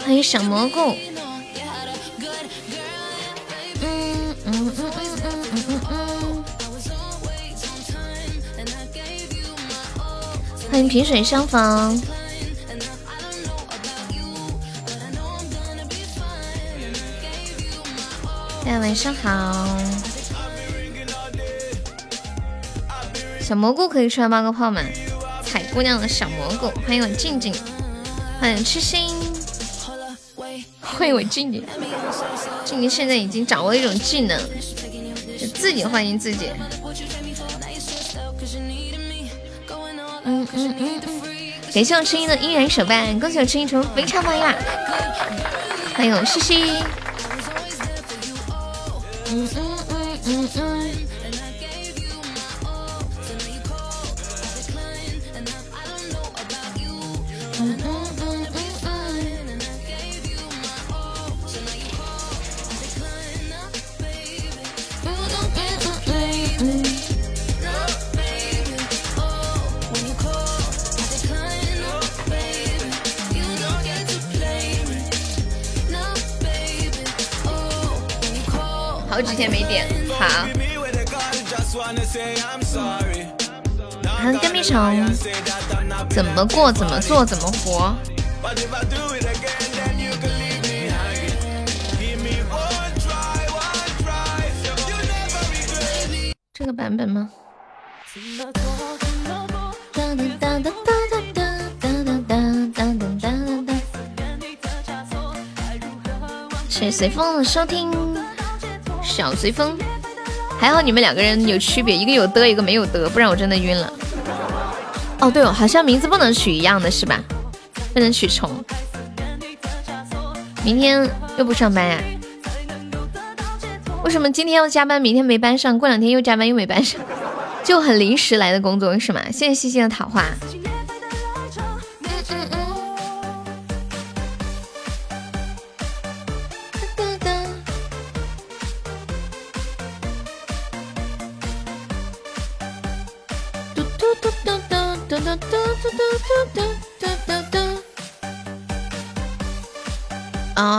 欢迎小蘑菇。嗯嗯嗯嗯嗯嗯嗯。欢迎萍水相逢。大家晚上好。小蘑菇可以出来冒个泡吗？采姑娘的小蘑菇，欢迎我静静，欢迎痴心，欢迎我静静。静静现在已经掌握一种技能，就自己欢迎自己。嗯嗯嗯，感谢我痴心的依然手办，恭喜我痴心成为非常榜呀！欢迎我西西。Mm-hmm. 怎么过，怎么做，怎么活。这个版本吗？谢谢随风的收听，小随风。还好你们两个人有区别，一个有的，一个没有的，不然我真的晕了。哦，对哦，好像名字不能取一样的是吧？不能取重。明天又不上班呀？为什么今天要加班，明天没班上，过两天又加班又没班上？就很临时来的工作是吗？谢谢西西的桃花。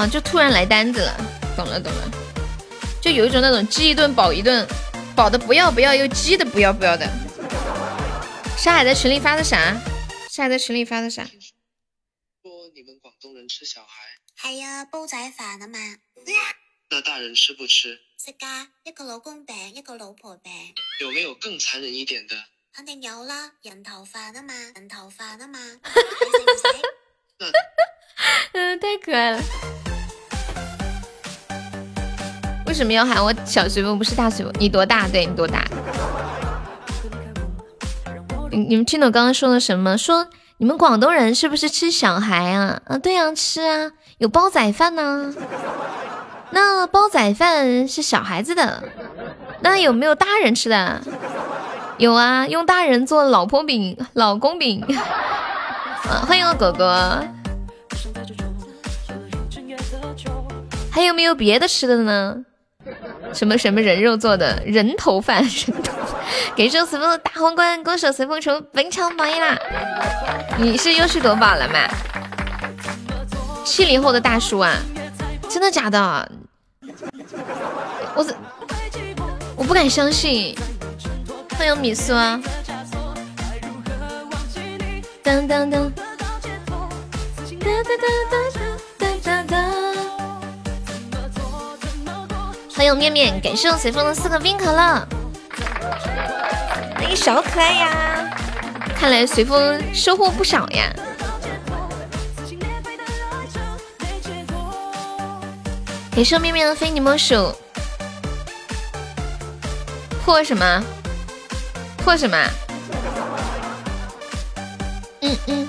啊！就突然来单子了，懂了懂了，就有一种那种饥一顿饱一顿，饱的不要不要又饥的不要不要的。上海在群里发的啥？上海在群里发的啥？说你们广东人吃小孩。系啊，煲仔饭啊嘛。那大人吃不吃？食噶，一个老公饼，一个老婆饼。有没有更残忍一点的？肯定有啦，人头饭啊嘛，人头饭啊嘛。嗯，太可爱了。为什么要喊我小随风，不是大随风？你多大？对你多大？你你们听懂刚刚说的什么？说你们广东人是不是吃小孩啊？啊，对呀，吃啊，有煲仔饭呢。那煲仔饭是小孩子的，那有没有大人吃的？有啊，用大人做老婆饼、老公饼。欢迎我狗狗。还有没有别的吃的呢？什么什么人肉做的人头饭？人头。给寿随风的大皇冠，恭喜随风成本场榜一啦！你是又去夺宝了吗？七零后的大叔啊，真的假的？我怎我不敢相信。欢迎米苏啊！当当当。哒哒哒哒欢迎面面，感谢我随风的四个冰可乐，欢迎小可爱呀！看来随风收获不少呀。感谢面面的非你莫属，破什么？破什么？嗯嗯，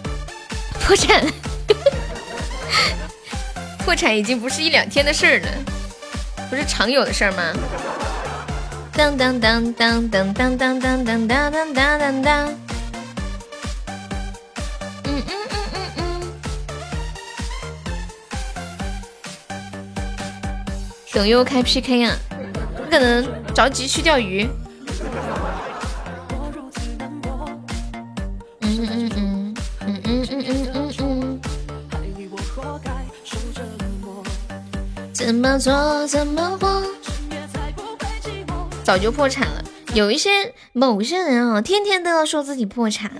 破产，破产已经不是一两天的事儿了。不是常有的事儿吗？当当当当当当当当当当当当。嗯嗯嗯嗯嗯。等又开 PK 啊！不可能着急去钓鱼。么做怎么过？早就破产了。有一些某些人啊，天天都要说自己破产，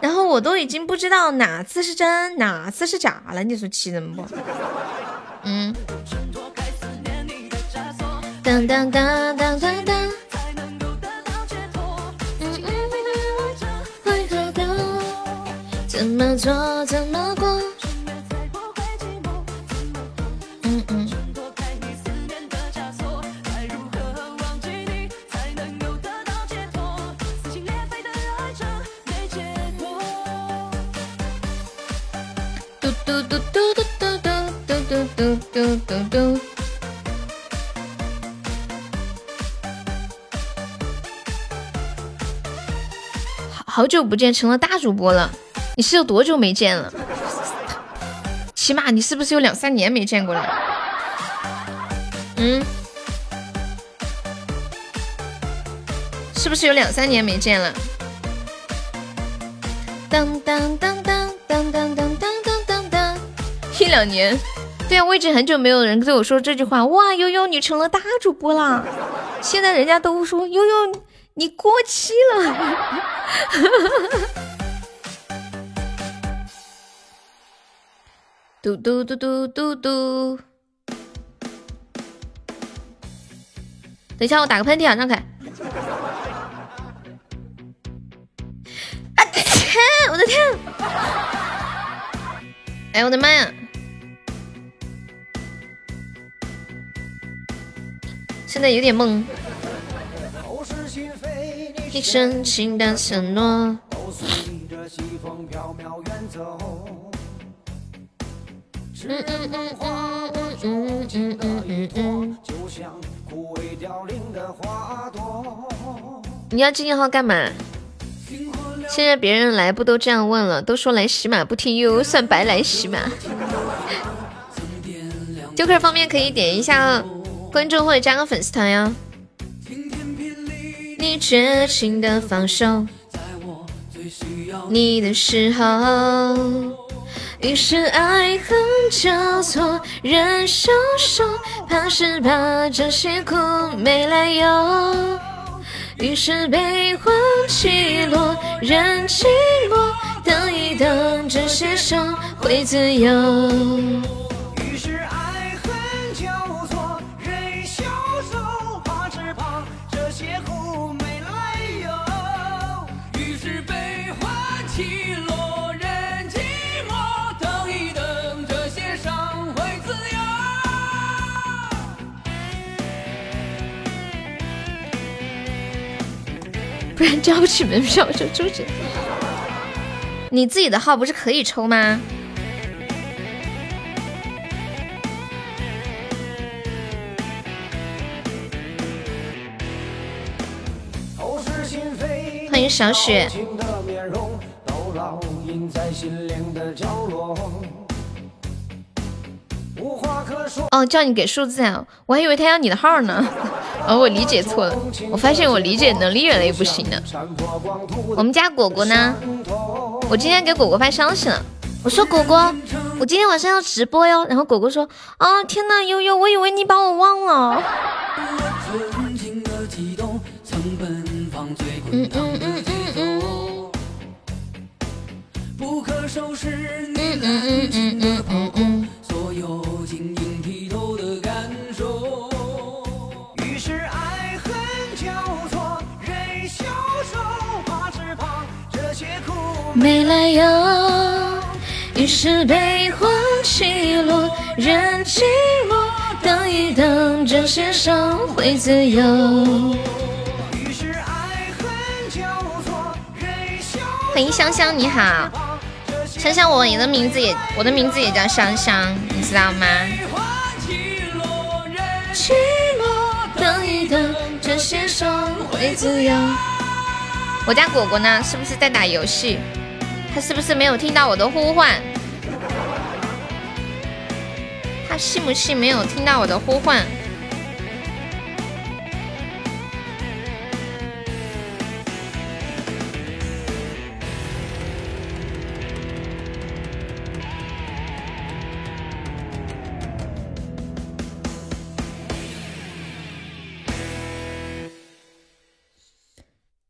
然后我都已经不知道哪次是真，哪次是假了。你说气人不？嗯。当当当当当当。怎么做怎么过？嘟嘟嘟。好好久不见，成了大主播了。你是有多久没见了？起码你是不是有两三年没见过了？嗯，是不是有两三年没见了？当当当当当当当当当当当，一两年。对啊，我已经很久没有人对我说这句话。哇，悠悠你成了大主播啦！现在人家都说悠悠你过期了。嘟 嘟嘟嘟嘟嘟。等一下，我打个喷嚏啊，让开。啊天！我的天！哎，我的妈呀！现在有点懵。你深情的承诺。嗯嗯嗯嗯嗯嗯嗯嗯嗯。你要静静号干嘛？现在别人来不都这样问了？都说来洗马不听悠悠算白来洗马。就客方面可以点一下关注或者加个粉丝团哟。你绝情的放手，在我最需要你的时候。于是爱恨交错，人消瘦，怕是怕这些苦没来由。于是悲欢起落，人寂寞，等一等，这些伤会自由。然交不起门票就出去。你自己的号不是可以抽吗？欢迎小雪。哦，叫你给数字啊！我还以为他要你的号呢。哦，我理解错了。我发现我理解能力越来越不行了。我们家果果呢？我今天给果果发消息了，我说果果，我今天晚上要直播哟。然后果果说啊，天呐，悠悠，我以为你把我忘了。嗯嗯嗯嗯嗯。嗯嗯嗯嗯嗯嗯。没来由，于是悲欢起落，人寂寞，等一等，这些伤会自由。欢迎香香，你好，香香，我的名字也，我的名字也叫香香，你知道吗？等一等，这些伤会自由。我家果果呢？是不是在打游戏？他是不是没有听到我的呼唤？他是不是没有听到我的呼唤？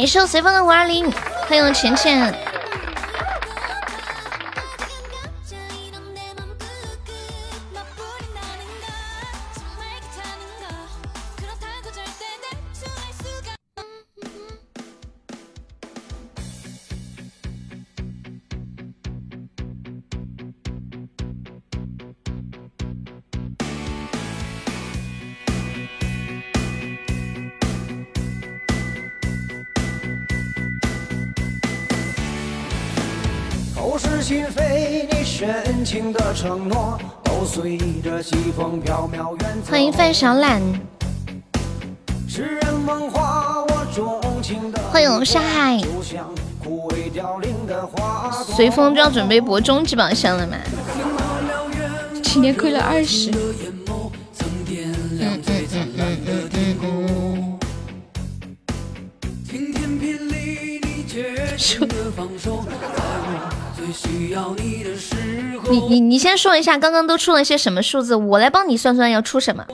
感谢随风的五二零，欢迎我浅浅。你深情的承诺，都随着西风飘渺远走。欢迎范小懒，诗人梦话，我钟情的欢迎我沙海。就像枯萎凋零的花。随风就要准备博终极宝箱了吗？今年亏了二十。嗯嗯嗯嗯嗯嗯嗯。晴天霹雳，你你。你你你先说一下，刚刚都出了些什么数字，我来帮你算算要出什么。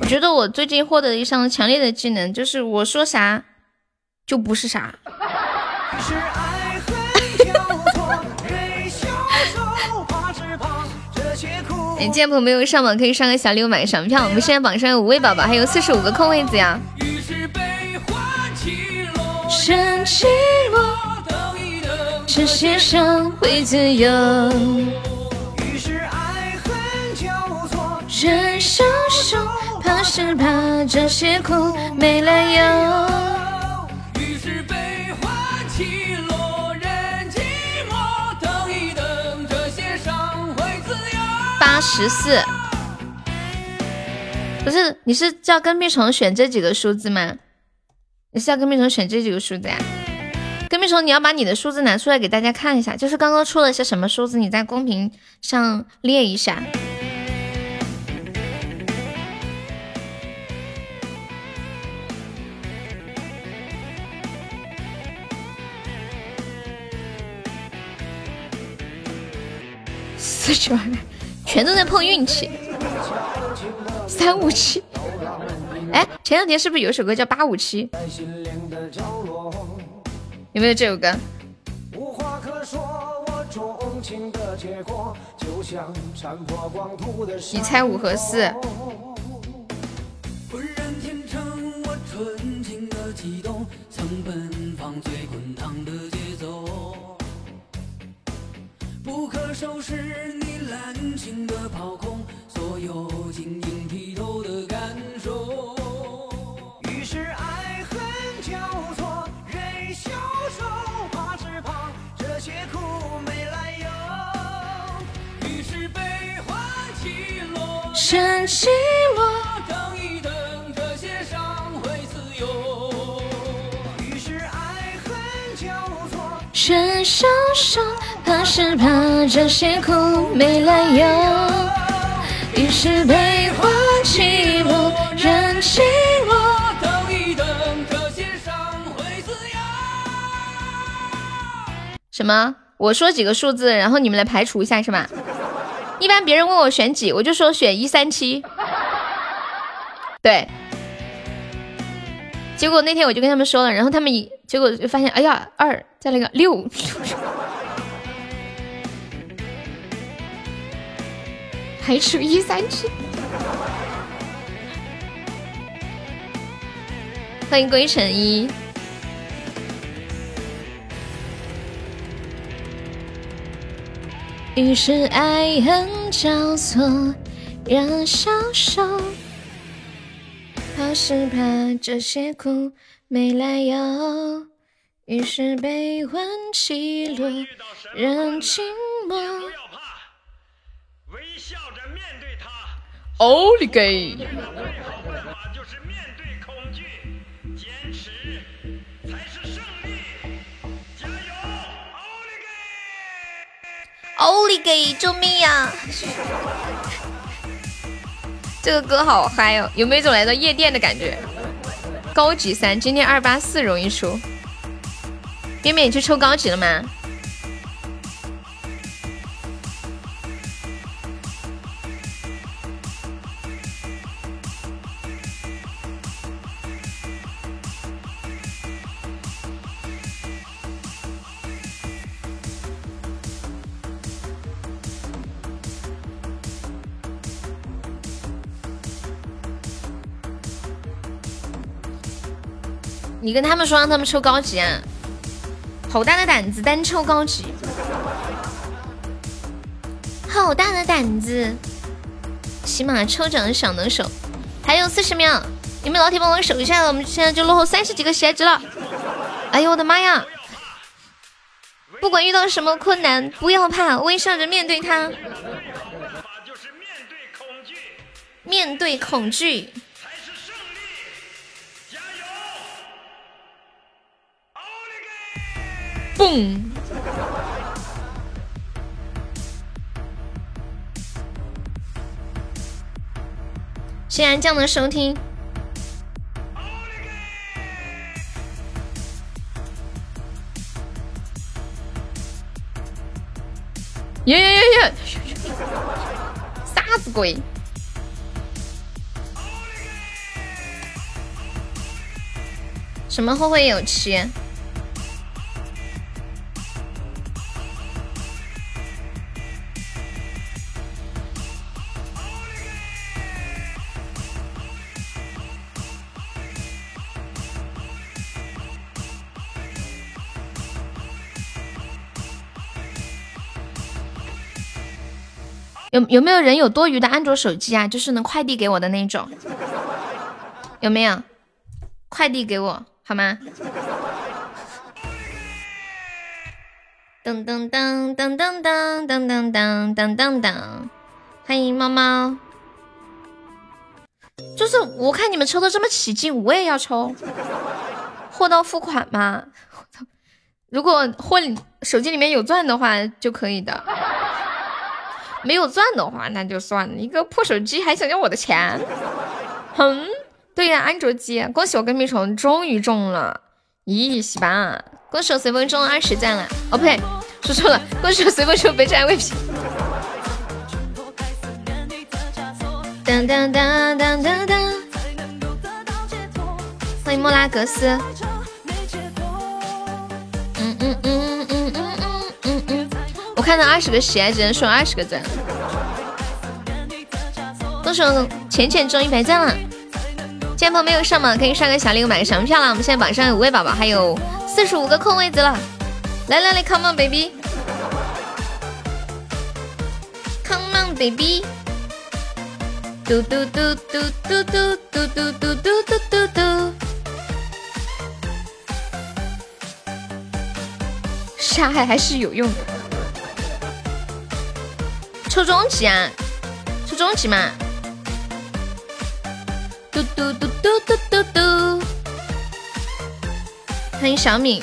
我觉得我最近获得一项强烈的技能，就是我说啥就不是啥。是爱恨交错，人消瘦，怕是怕这些苦。哎，见朋友没有上榜可以上个小礼物买个赏票。我们现在榜上有五位宝宝，还有四十五个空位子呀。于是悲欢起落。这些伤会自由。于是爱恨交错，人消瘦，怕是怕这些苦没来由。于是悲欢起落，人寂寞。等一等，这些伤会自由。八十四，不是，你是叫跟屁虫选这几个数字吗？你是要跟屁虫选这几个数字呀？跟屁虫，你要把你的数字拿出来给大家看一下，就是刚刚出了些什么数字，你在公屏上列一下。四十万，全都在碰运气。三五七，哎，前两天是不是有首歌叫八五七？有没有这首歌？无话可说，我钟情的结果，就像残破光秃的你猜五和四？浑然天成，我纯情的悸动，曾奔放最滚烫的节奏，不可收拾你滥情的抛空，所有晶莹剔透的感落，深寂寞。等一等，这些伤会自由。于是爱恨交错，人消瘦，怕是怕这些苦没来由。于是悲欢起落，人寂寞。等一等，这些伤会自由。什么？我说几个数字，然后你们来排除一下是吗？一般别人问我选几，我就说选一三七。对。结果那天我就跟他们说了，然后他们一结果就发现，哎呀，二再来个六，排除一三七。欢迎归尘一。于是爱恨交错，人消瘦，怕是怕这些苦没来由。于是悲欢起落，人静默。不要怕，微笑着面对它。奥利给！奥利给！救命呀！这个歌好嗨哦，有没有一种来到夜店的感觉？高级三，今天二八四容易出。边边，你去抽高级了吗？你跟他们说让他们抽高级啊！好大的胆子，单抽高级，好大的胆子！起码抽奖的小能手，还有四十秒，你们老铁帮我守一下，我们现在就落后三十几个鞋子了。哎呦我的妈呀！不管遇到什么困难，不要怕，微笑着面对它。办法就是面对恐惧，面对恐惧，嘣！谢谢安酱的收听。耶耶耶耶！啥子鬼？什么后会有期？有有没有人有多余的安卓手机啊？就是能快递给我的那种，有没有？快递给我好吗？噔噔噔噔噔噔噔噔噔噔噔噔，欢迎猫猫。就是我看你们抽的这么起劲，我也要抽。货到付款嘛，如果货手机里面有钻的话就可以的。没有钻的话，那就算了。一个破手机还想要我的钱？哼！对呀，安卓机。恭喜我跟屁虫终于中了。咦，喜巴，恭喜我随风中二十钻了。哦呸，说错了，恭喜我随风抽白钻 V P。当当当当当当！欢迎莫拉格斯。嗯嗯嗯嗯。我看到二十个喜爱只能送二十个赞。恭喜浅浅中一百赞了。今天朋友没有上榜，可以刷个小礼物买个小门票了。我们现在榜上有五位宝宝，还有四十五个空位子了。来来来，Come on baby，Come on baby，嘟嘟嘟嘟嘟嘟嘟嘟嘟嘟嘟嘟嘟。杀害还是有用的。抽中级啊，抽中级嘛。嘟嘟嘟嘟嘟嘟嘟，欢迎小敏。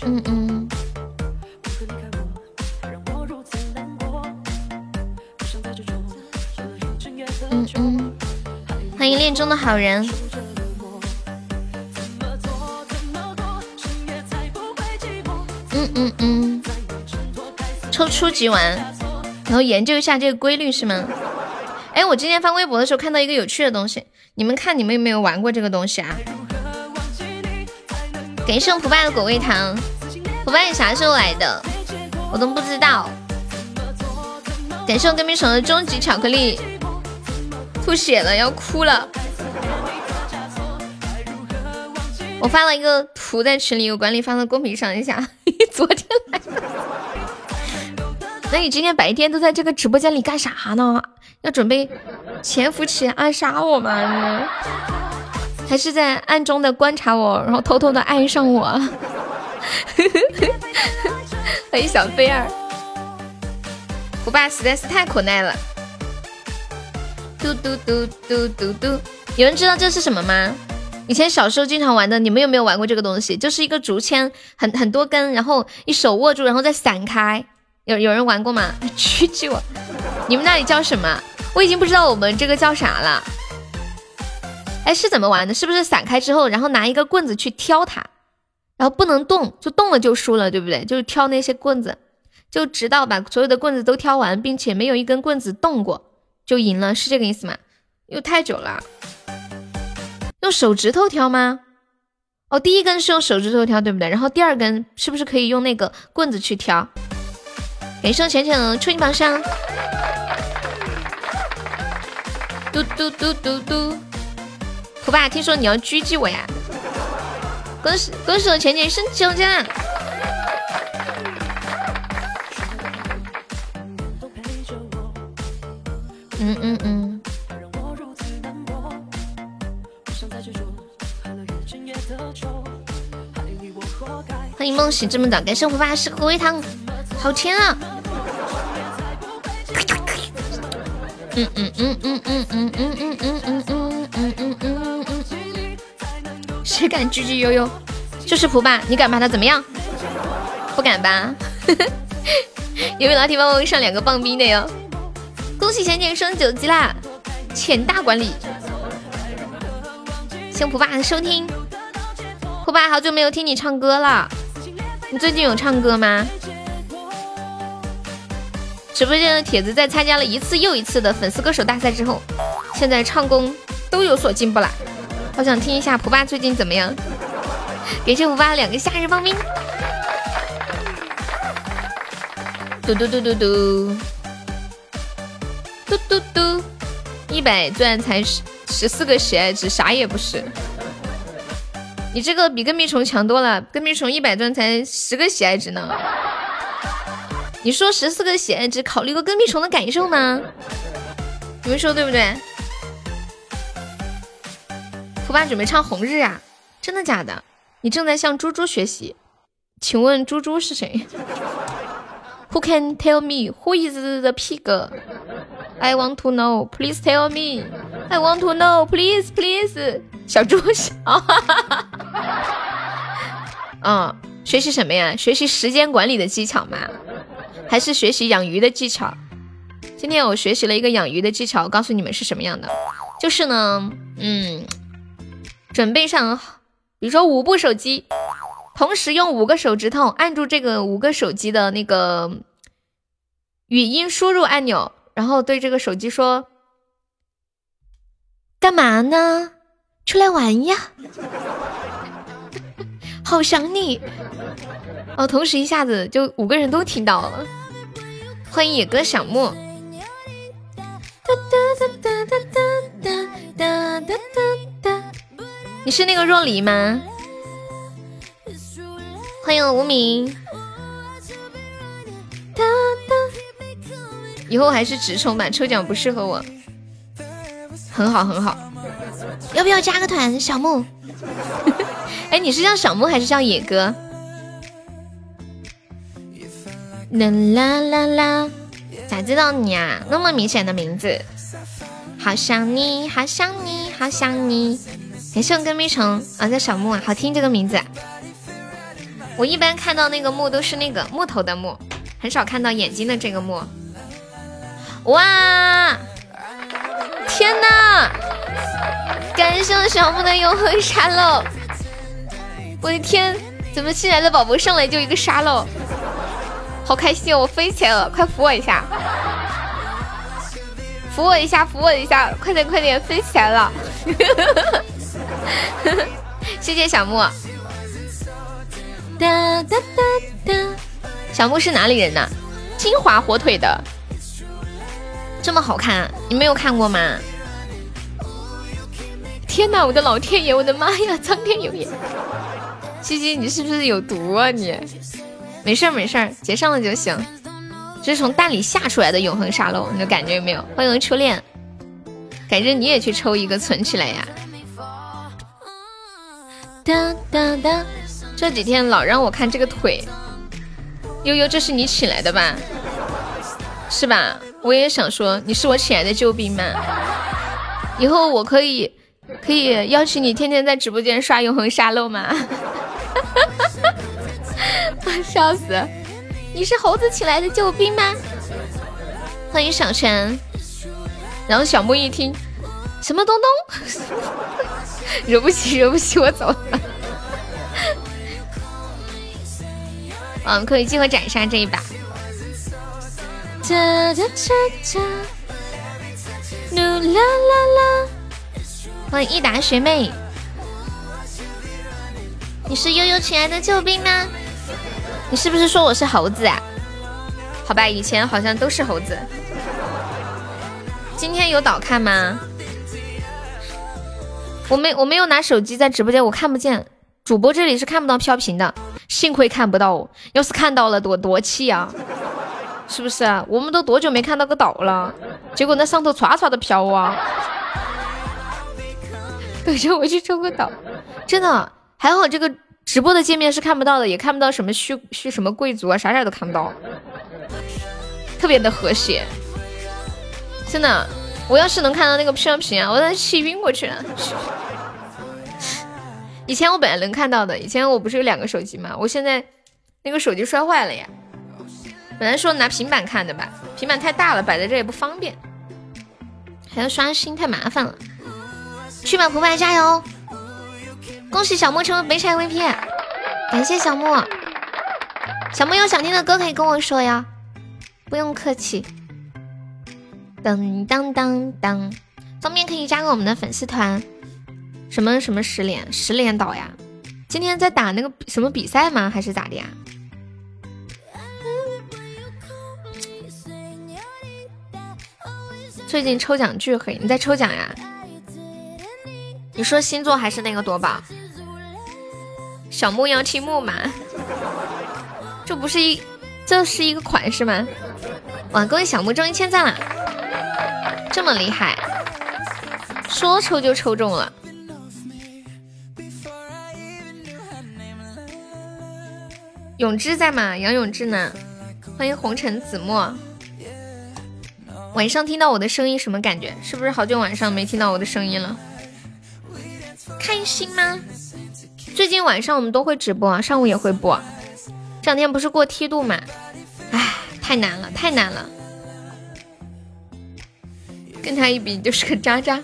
嗯嗯。嗯嗯。欢迎恋中的好人。嗯嗯嗯。抽初级玩，然后研究一下这个规律是吗？哎，我今天翻微博的时候看到一个有趣的东西，你们看你们有没有玩过这个东西啊？感谢我腐败的果味糖，腐败你啥时候来的？我都不知道。感谢我跟屁虫的终极巧克力，吐血了，要哭了。我发了一个图在群里，有管理发到公屏上一下。昨天来的。那你今天白天都在这个直播间里干啥呢？要准备潜伏起暗杀我吗？还是在暗中的观察我，然后偷偷的爱上我？欢迎小菲儿，我爸实在是太可爱了。嘟嘟嘟嘟嘟嘟，有人知道这是什么吗？以前小时候经常玩的，你们有没有玩过这个东西？就是一个竹签，很很多根，然后一手握住，然后再散开。有有人玩过吗？狙击我！你们那里叫什么？我已经不知道我们这个叫啥了。哎，是怎么玩的？是不是散开之后，然后拿一个棍子去挑它，然后不能动，就动了就输了，对不对？就是挑那些棍子，就直到把所有的棍子都挑完，并且没有一根棍子动过，就赢了，是这个意思吗？又太久了，用手指头挑吗？哦，第一根是用手指头挑，对不对？然后第二根是不是可以用那个棍子去挑？感谢浅浅的初级榜上，嘟嘟嘟嘟嘟。胡爸，听说你要狙击我呀？恭喜恭喜我浅浅升级了！嗯嗯嗯。欢迎梦醒这么早，感谢胡爸是口味糖，好甜啊！嗯嗯嗯嗯嗯嗯嗯嗯嗯嗯嗯嗯嗯嗯，谁敢狙击悠悠？就是蒲爸，你敢把他怎么样？不敢吧？有没有老铁帮我上两个棒冰的哟？恭喜浅浅升九级啦！浅大管理，谢蒲爸的收听。蒲爸好久没有听你唱歌了，你最近有唱歌吗？直播间的铁子在参加了一次又一次的粉丝歌手大赛之后，现在唱功都有所进步了。好想听一下普爸最近怎么样？感谢普爸两个夏日棒冰。嘟嘟嘟嘟嘟，嘟嘟嘟，一百钻才十十四个喜爱值，啥也不是。你这个比跟屁虫强多了，跟屁虫一百钻才十个喜爱值呢。你说十四个喜爱值，考虑过跟屁虫的感受吗？你们说对不对？普爸准备唱红日啊？真的假的？你正在向猪猪学习？请问猪猪是谁？Who can tell me who is the pig? I want to know. Please tell me. I want to know. Please, please. 小猪啊！嗯，学习什么呀？学习时间管理的技巧吗？还是学习养鱼的技巧。今天我学习了一个养鱼的技巧，告诉你们是什么样的。就是呢，嗯，准备上，比如说五部手机，同时用五个手指头按住这个五个手机的那个语音输入按钮，然后对这个手机说：“干嘛呢？出来玩呀！好想你。”哦，同时一下子就五个人都听到了。欢迎野哥小木，你是那个若离吗？欢迎无名，以后还是直充吧，抽奖不适合我。很好很好，要不要加个团？小木，哎，你是叫小木还是叫野哥？啦啦啦啦！咋知道你啊？那么明显的名字，好想你，好想你，好想你。感谢我跟咪虫啊，叫小木啊，好听这个名字。我一般看到那个木都是那个木头的木，很少看到眼睛的这个木。哇！天哪！感谢我小木的永恒沙漏。我的天，怎么新来的宝宝上来就一个沙漏？好开心，我飞起来了！快扶我一下，扶我一下，扶我一下！快点，快点，飞起来了！谢谢小木。哒哒哒哒，小木是哪里人呢？金华火腿的，这么好看，你没有看过吗？天哪，我的老天爷，我的妈呀，苍天有眼！西西，你是不是有毒啊你？没事儿没事儿，结上了就行。这是从蛋里下出来的永恒沙漏，你的感觉有没有？欢迎初恋，感觉你也去抽一个存起来呀。哒哒哒，这几天老让我看这个腿，悠悠，这是你请来的吧？是吧？我也想说，你是我请来的救兵吗？以后我可以可以邀请你天天在直播间刷永恒沙漏吗？笑死！你是猴子请来的救兵吗？欢迎小陈。然后小木一听，什么东东？惹不起，惹不起，我走了。嗯，可以集合斩杀这一把。哒哒哒哒，啦啦啦！欢迎益达学妹，你是悠悠请来的救兵吗？你是不是说我是猴子啊？好吧，以前好像都是猴子。今天有导看吗？我没我没有拿手机在直播间，我看不见主播这里是看不到飘屏的，幸亏看不到，我要是看到了多多气啊！是不是？我们都多久没看到个岛了？结果那上头唰唰的飘啊！等着我去抽个岛，真的还好这个直播的界面是看不到的，也看不到什么虚虚什么贵族啊，啥啥都看不到，特别的和谐。真的，我要是能看到那个飘屏啊，我都气晕过去了。以前我本来能看到的，以前我不是有两个手机吗？我现在那个手机摔坏了呀。本来说拿平板看的吧，平板太大了，摆在这也不方便，还要刷新，太麻烦了。去吧，葡派加油！恭喜小莫成为北彩 VP，感谢小莫。小莫有想听的歌可以跟我说呀，不用客气。噔当当当，方便可以加入我们的粉丝团。什么什么十连十连倒呀？今天在打那个什么比赛吗？还是咋的呀？最近抽奖巨黑，你在抽奖呀？你说星座还是那个夺宝？小木要听木马，这不是一，这是一个款式吗？哇，各位小木中一千赞了，这么厉害，说抽就抽中了。永志在吗？杨永志呢？欢迎红尘子墨。晚上听到我的声音什么感觉？是不是好久晚上没听到我的声音了？开心吗？最近晚上我们都会直播，上午也会播。这两天不是过梯度嘛？唉，太难了，太难了。跟他一比就是个渣渣。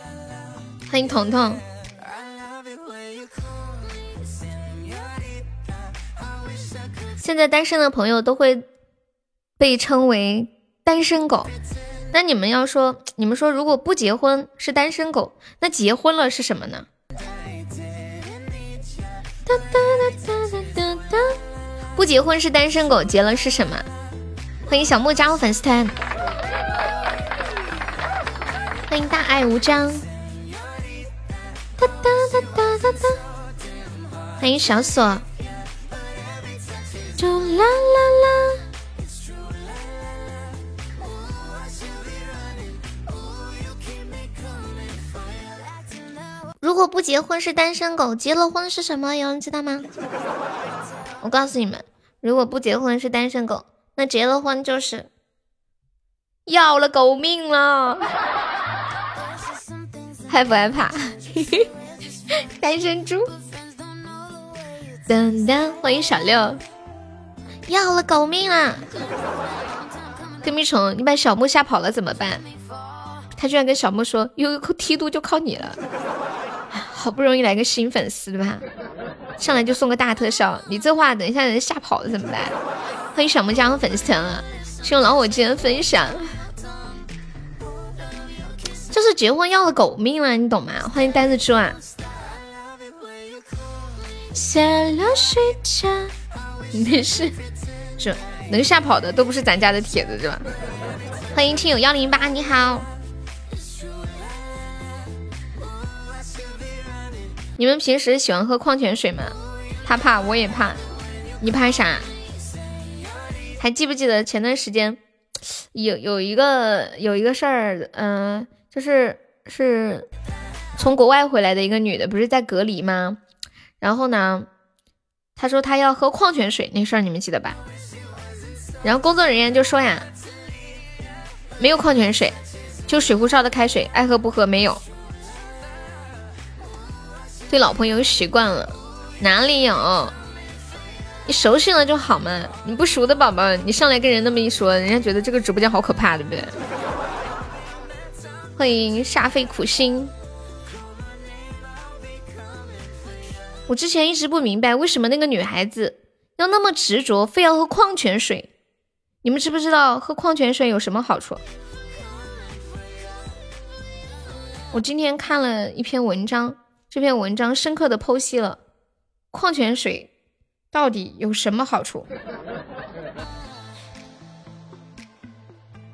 欢迎彤彤。现在单身的朋友都会被称为单身狗。那你们要说，你们说如果不结婚是单身狗，那结婚了是什么呢？不结婚是单身狗，结了是什么？欢迎小木加入粉丝团，欢迎大爱无疆，欢迎小锁，啦啦啦。如果不结婚是单身狗，结了婚是什么？有人知道吗？我告诉你们，如果不结婚是单身狗，那结了婚就是要了狗命了。害不害怕？单身猪。噔噔，欢迎小六，要了狗命了。跟屁虫，你把小木吓跑了怎么办？他居然跟小木说：“悠悠梯度就靠你了。”好不容易来个新粉丝对吧？上来就送个大特效，你这话等一下人吓跑了怎么办？欢迎小木加入粉丝团啊，谢谢老伙计的分享。就是结婚要了狗命了，你懂吗？欢迎呆子猪啊！下了睡觉，没事，这能吓跑的都不是咱家的铁子是吧？欢迎听友幺零八，你好。你们平时喜欢喝矿泉水吗？他怕，我也怕。你怕啥？还记不记得前段时间有有一个有一个事儿？嗯，就是是从国外回来的一个女的，不是在隔离吗？然后呢，她说她要喝矿泉水，那事儿你们记得吧？然后工作人员就说呀，没有矿泉水，就水壶烧的开水，爱喝不喝没有。对老朋友习惯了，哪里有？你熟悉了就好嘛。你不熟的宝宝，你上来跟人那么一说，人家觉得这个直播间好可怕，对不对？欢迎煞费苦心。我之前一直不明白，为什么那个女孩子要那么执着，非要喝矿泉水？你们知不知道喝矿泉水有什么好处？我今天看了一篇文章，这篇文章深刻的剖析了矿泉水到底有什么好处。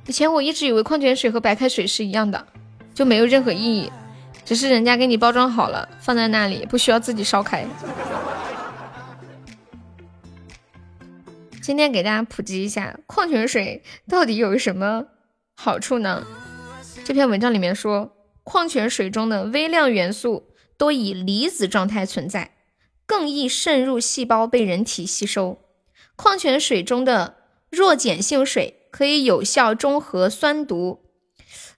以前我一直以为矿泉水和白开水是一样的，就没有任何意义，只是人家给你包装好了，放在那里，不需要自己烧开。今天给大家普及一下矿泉水到底有什么好处呢？这篇文章里面说，矿泉水中的微量元素多以离子状态存在，更易渗入细胞被人体吸收。矿泉水中的弱碱性水可以有效中和酸毒，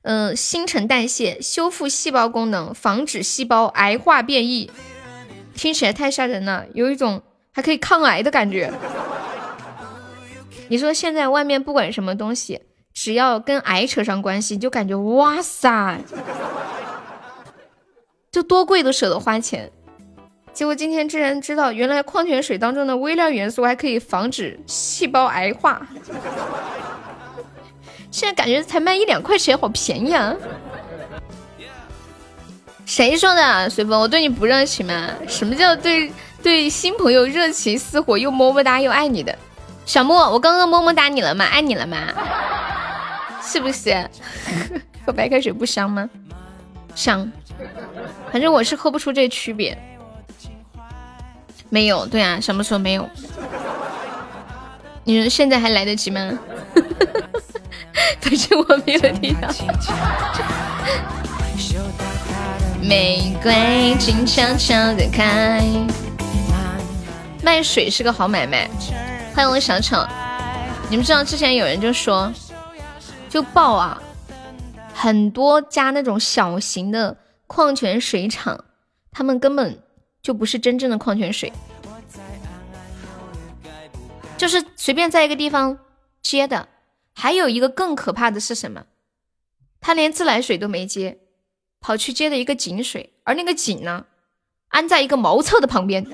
嗯、新陈代谢，修复细胞功能，防止细胞癌化变异。听起来太吓人了，有一种还可以抗癌的感觉。你说现在外面不管什么东西，只要跟癌扯上关系，就感觉哇塞，就多贵都舍得花钱。结果今天竟然知道，原来矿泉水当中的微量元素还可以防止细胞癌化。现在感觉才卖一两块钱，好便宜啊！谁说的？随风，我对你不热情吗？什么叫对对新朋友热情似火，又么么哒又爱你的？小莫，我刚刚么么哒你了吗？爱你了吗？是不是？喝白开水不香吗？香，反正我是喝不出这区别。没有，对啊，什么时候没有？你说现在还来得及吗？反正我没有听到。玫瑰静悄悄的开，卖水是个好买卖。欢迎我小丑，你们知道之前有人就说，就爆啊，很多家那种小型的矿泉水厂，他们根本就不是真正的矿泉水，就是随便在一个地方接的。还有一个更可怕的是什么？他连自来水都没接，跑去接的一个井水，而那个井呢，安在一个茅厕的旁边。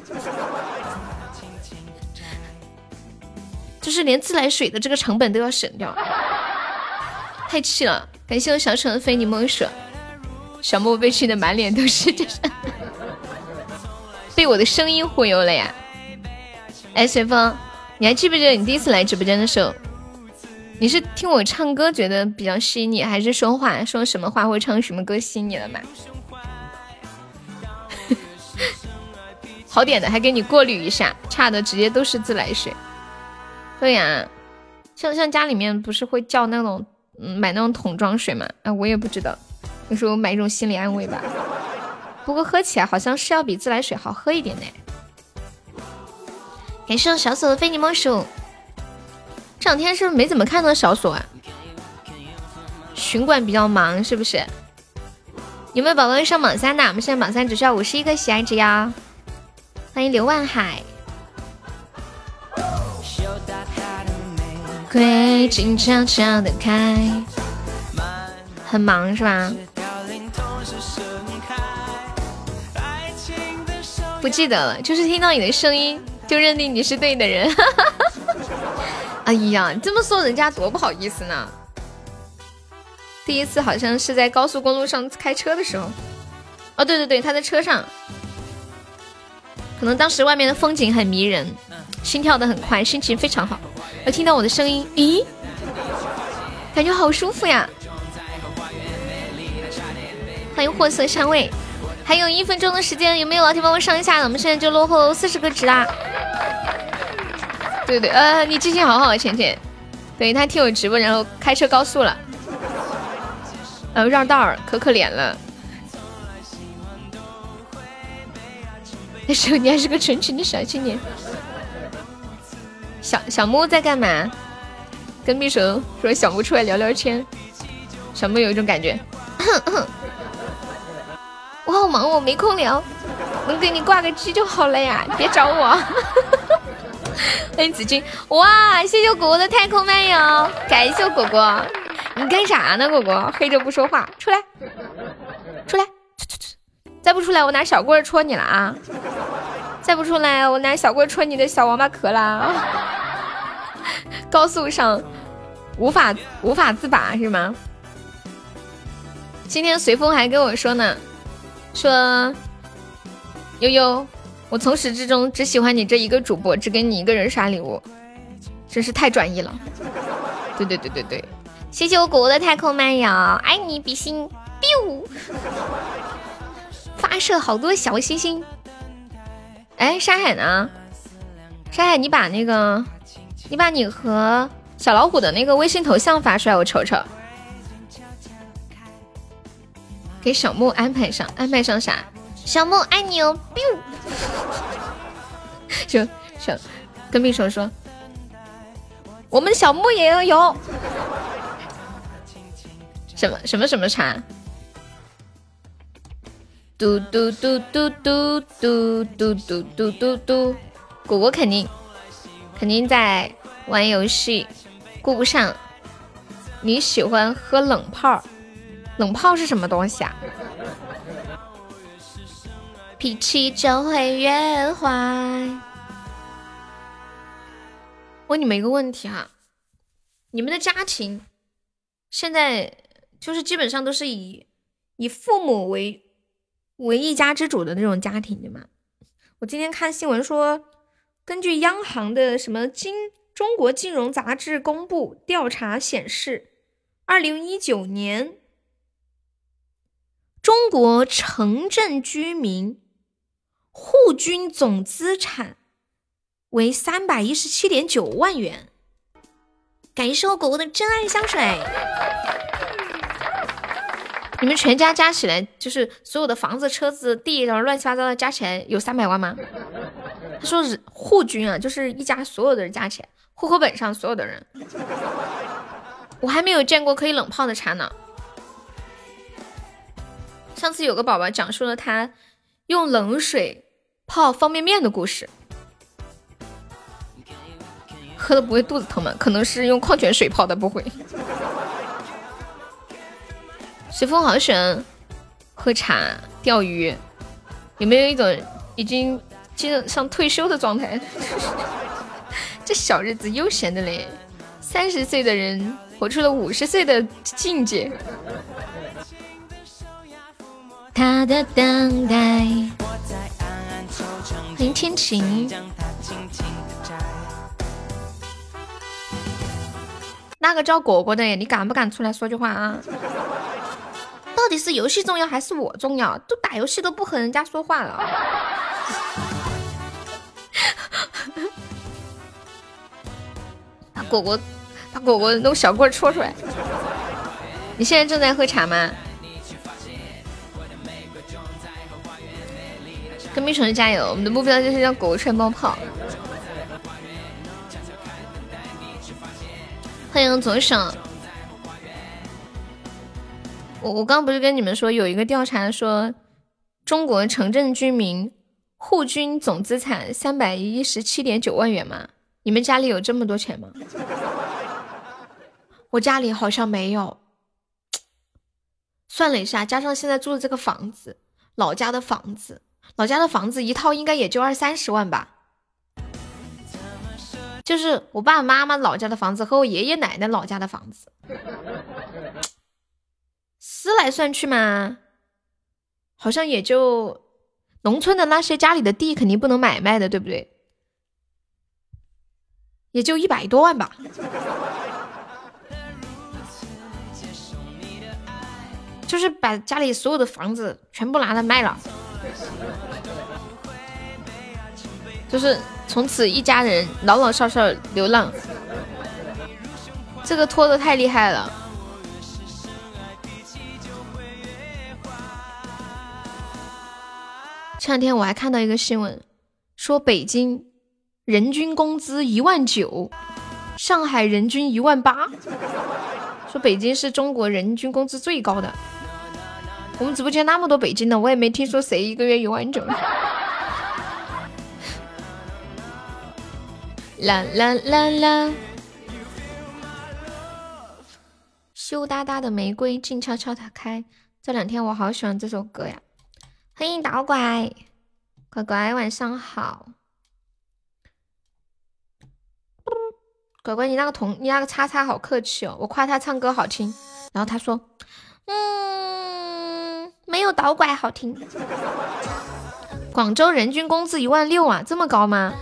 就是连自来水的这个成本都要省掉，太气了！感谢我小丑的非你莫属，小莫被气的满脸都是，这是 被我的声音忽悠了呀！哎，随风，你还记不记得你第一次来直播间的时候，你是听我唱歌觉得比较吸引你，还是说话说什么话或唱什么歌吸引你了吗？好点的还给你过滤一下，差的直接都是自来水。对呀，像像家里面不是会叫那种嗯买那种桶装水嘛？啊，我也不知道，有时候买一种心理安慰吧。不过喝起来好像是要比自来水好喝一点呢。感谢小锁的非你莫属。这两天是不是没怎么看到小锁啊？巡管比较忙是不是？有没有宝宝要上榜三的？我们现在榜三只需要五十一个喜爱值呀！欢迎刘万海。会静悄悄的开，很忙是吧？不记得了，就是听到你的声音就认定你是对的人。哎呀，这么说人家多不好意思呢。第一次好像是在高速公路上开车的时候，哦，对对对，他在车上，可能当时外面的风景很迷人，心跳的很快，心情非常好。我听到我的声音，咦，感觉好舒服呀！欢迎货色香味，还有一分钟的时间，有没有老铁帮我上一下？我们现在就落后四十个值啦。对对，呃，你记性好好啊，浅浅。对他听我直播，然后开车高速了，呃绕道儿，可可怜了。那时候你还是个纯纯的小青年。小小木在干嘛？跟秘书说小木出来聊聊天。小木有一种感觉，我好忙，我没空聊，能给你挂个机就好了呀，别找我。欢迎子君，哇，谢谢果果的太空漫游，感谢果果。你干啥呢，果果？黑着不说话，出来，出来，再不出来，我拿小棍戳你了啊！再不出来，我拿小棍戳你的小王八壳啦。高速上无法无法自拔是吗？今天随风还跟我说呢，说悠悠，我从始至终只喜欢你这一个主播，只给你一个人刷礼物，真是太专一了。对对对对对。谢谢我果果的太空漫游，爱你比心，biu，发射好多小星星。哎，山海呢？山海，你把那个，你把你和小老虎的那个微信头像发出来，我瞅瞅。给小木安排上，安排上啥？小木爱你哦，biu。就小跟秘书说，我们小木也要有。什么什么什么茶？嘟嘟嘟嘟嘟嘟嘟嘟嘟嘟嘟，果果肯定肯定在玩游戏，顾不上。你喜欢喝冷泡？冷泡是什么东西啊？脾气就会越坏。问你们一个问题哈，你们的家庭现在？就是基本上都是以以父母为为一家之主的那种家庭，对吗？我今天看新闻说，根据央行的什么金中国金融杂志公布调查显示，二零一九年中国城镇居民户均总资产为三百一十七点九万元。感谢我果果的真爱香水。你们全家加起来，就是所有的房子、车子、地，然后乱七八糟的加起来有三百万吗？他说是户均啊，就是一家所有的人加起来，户口本上所有的人。我还没有见过可以冷泡的茶呢。上次有个宝宝讲述了他用冷水泡方便面的故事，喝的不会肚子疼吗？可能是用矿泉水泡的，不会。随风好选喝茶、钓鱼，有没有一种已经进入像退休的状态？这小日子悠闲的嘞，三十岁的人活出了五十岁的境界。他的等待，欢迎天晴。那个叫果果的，你敢不敢出来说句话啊？是游戏重要还是我重要？都打游戏都不和人家说话了。把果果，把果果弄小棍戳出来。你现在正在喝茶吗？跟蜜虫加油！我们的目标就是让果果穿爆泡。欢迎左手。我我刚刚不是跟你们说有一个调查说，中国城镇居民户均总资产三百一十七点九万元吗？你们家里有这么多钱吗？我家里好像没有。算了一下，加上现在住的这个房子，老家的房子，老家的房子一套应该也就二三十万吧。就是我爸爸妈妈老家的房子和我爷爷奶奶老家的房子。撕来算去嘛，好像也就农村的那些家里的地肯定不能买卖的，对不对？也就一百多万吧。就是把家里所有的房子全部拿来卖了，就是从此一家人老老少少流浪。这个拖的太厉害了。前两天我还看到一个新闻，说北京人均工资一万九，上海人均一万八，说北京是中国人均工资最高的。我们直播间那么多北京的，我也没听说谁一个月一万九。啦啦啦啦！羞答答的玫瑰静悄悄的开。这两天我好喜欢这首歌呀！欢迎导拐，乖乖晚上好。乖乖，你那个同你那个叉叉好客气哦，我夸他唱歌好听，然后他说，嗯，没有导拐好听。广州人均工资一万六啊，这么高吗？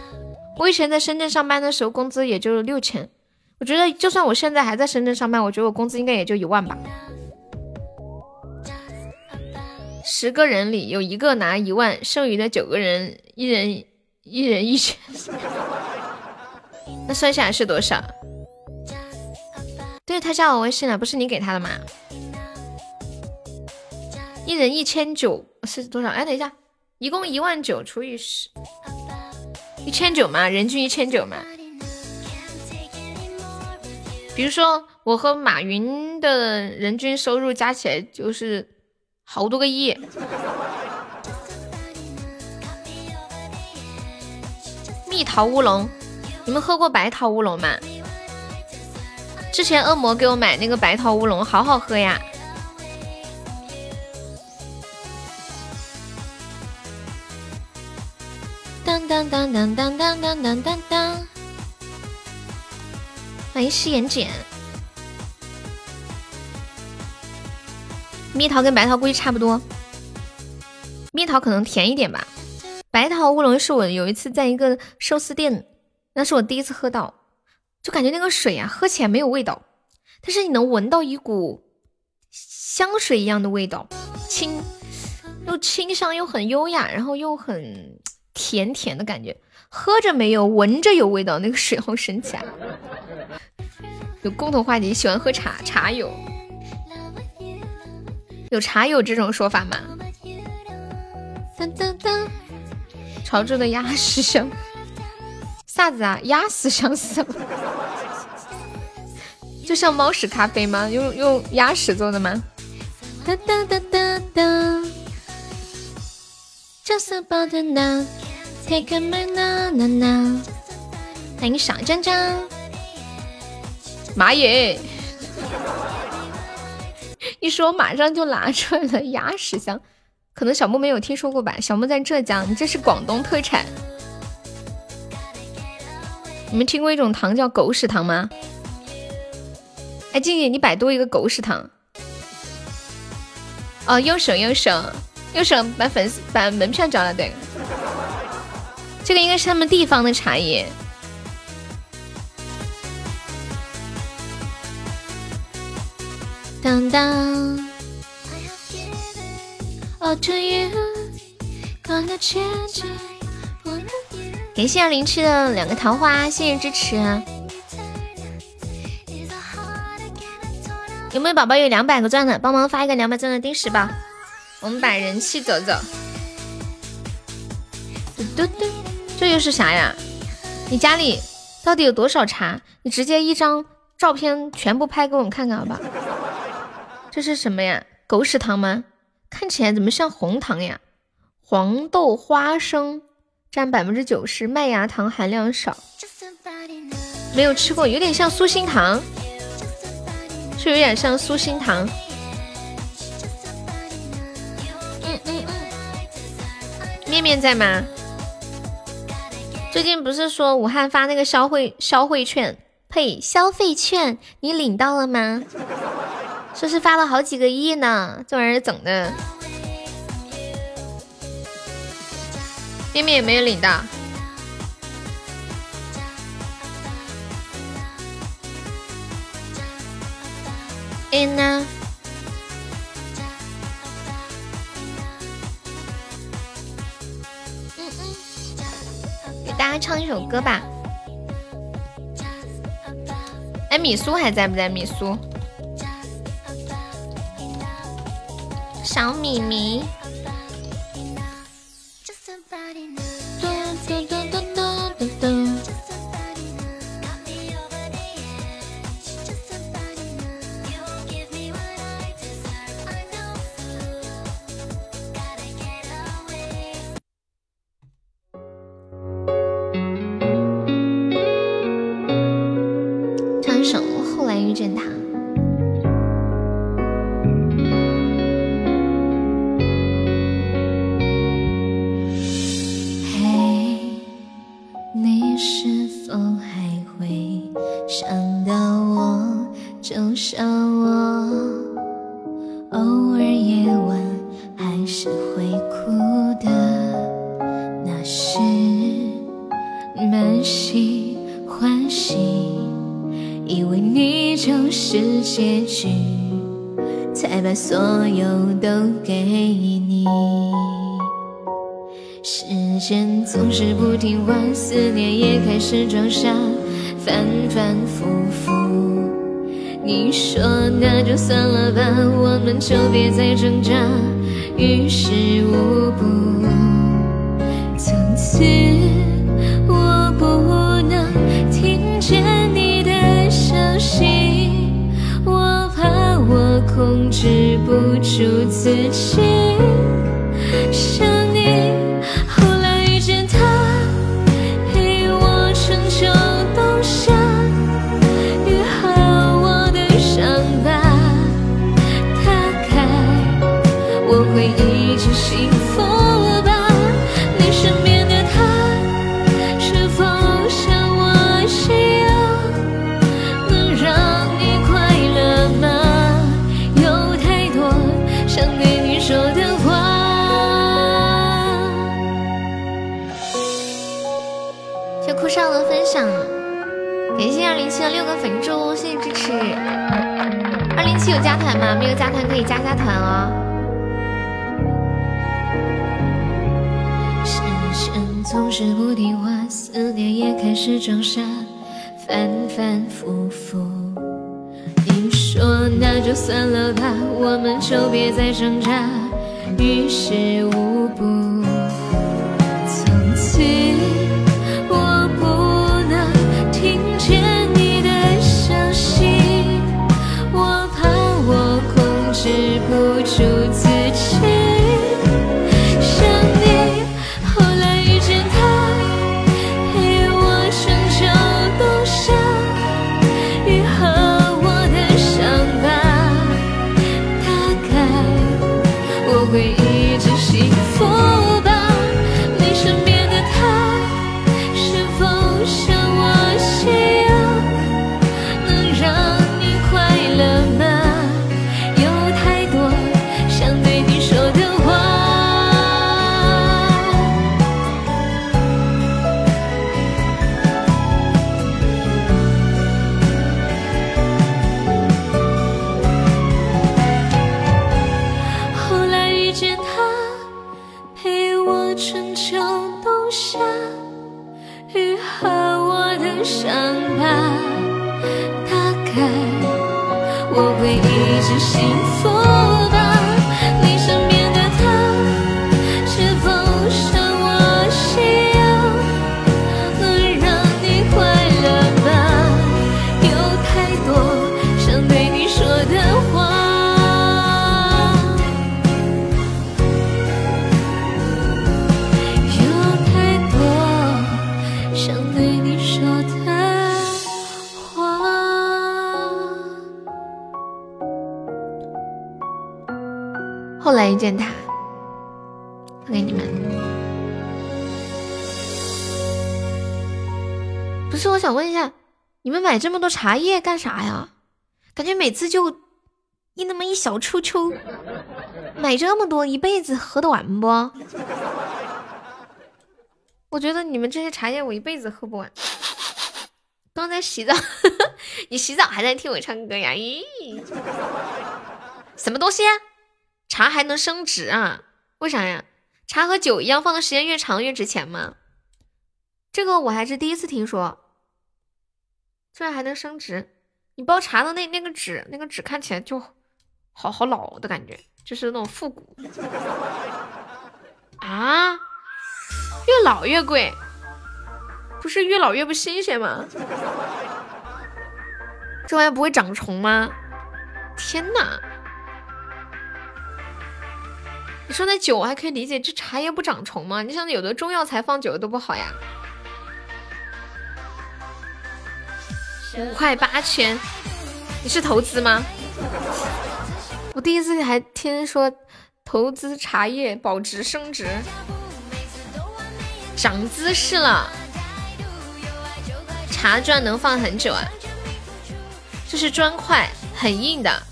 我以前在深圳上班的时候，工资也就六千。我觉得就算我现在还在深圳上班，我觉得我工资应该也就一万吧。十个人里有一个拿一万，剩余的九个人一人一人一千，那算下来是多少？对他加我微信了，不是你给他的吗？一人一千九是多少？哎，等一下，一共一万九除以十，一千九嘛，人均一千九嘛。比如说，我和马云的人均收入加起来就是好多个亿。蜜桃乌龙，你们喝过白桃乌龙吗？之前恶魔给我买那个白桃乌龙，好好喝呀！当当当当当当当当当当。欢迎誓言姐，蜜桃跟白桃估计差不多，蜜桃可能甜一点吧。白桃乌龙是我有一次在一个寿司店，那是我第一次喝到，就感觉那个水啊，喝起来没有味道，但是你能闻到一股香水一样的味道，清又清香又很优雅，然后又很甜甜的感觉。喝着没有，闻着有味道，那个水好神奇啊！有共同话题，喜欢喝茶，茶友有茶友这种说法吗？当当当，潮州的鸭屎香，啥子啊？鸭屎香是什么？就像猫屎咖啡吗？用用鸭屎做的吗？哒哒哒哒哒，Just about now。欢迎小张张，妈耶！一说马上就拿出来了鸭屎香，可能小木没有听说过吧？小木在浙江，你这是广东特产。你们听过一种糖叫狗屎糖吗？哎，静静，你百度一个狗屎糖。哦，右手右手右手把粉丝把门票交了，对。这个应该是他们地方的茶叶。当当。感谢零七的两个桃花，谢谢支持。有没有宝宝有两百个钻的？帮忙发一个两百钻的定时吧，我们把人气走走。嘟嘟嘟。这又是啥呀？你家里到底有多少茶？你直接一张照片全部拍给我们看看，好吧？这是什么呀？狗屎糖吗？看起来怎么像红糖呀？黄豆花生占百分之九十，麦芽糖含量少。没有吃过，有点像酥心糖，是有点像酥心糖。嗯嗯嗯，面面在吗？最近不是说武汉发那个消费消费券，呸，消费券，你领到了吗？说是发了好几个亿呢，这玩意儿整的，面面也没有领到。enough。大家唱一首歌吧。哎，米苏还在不在？米苏，小米米，结局，才把所有都给你。时间总是不听话，思念也开始装傻，反反复复。你说那就算了吧，我们就别再挣扎，于事无补。从此不住自己。以加加团哦。时间总是不听话，思念也开始装傻，反反复复。你说那就算了吧，我们就别再挣扎，于事无补。想问一下，你们买这么多茶叶干啥呀？感觉每次就一那么一小抽抽，买这么多，一辈子喝得完不？我觉得你们这些茶叶我一辈子喝不完。刚在洗澡，你洗澡还在听我唱歌呀？咦，什么东西啊？茶还能升值啊？为啥呀？茶和酒一样，放的时间越长越值钱吗？这个我还是第一次听说，居然还能升值。你包茶的那那个纸，那个纸看起来就好好老的感觉，就是那种复古啊，越老越贵，不是越老越不新鲜吗？这玩意不会长虫吗？天哪！你说那酒我还可以理解，这茶叶不长虫吗？你像有的中药材放久了都不好呀。五块八千，你是投资吗？我第一次还听说投资茶叶保值升值，长姿势了。茶砖能放很久啊，这是砖块，很硬的，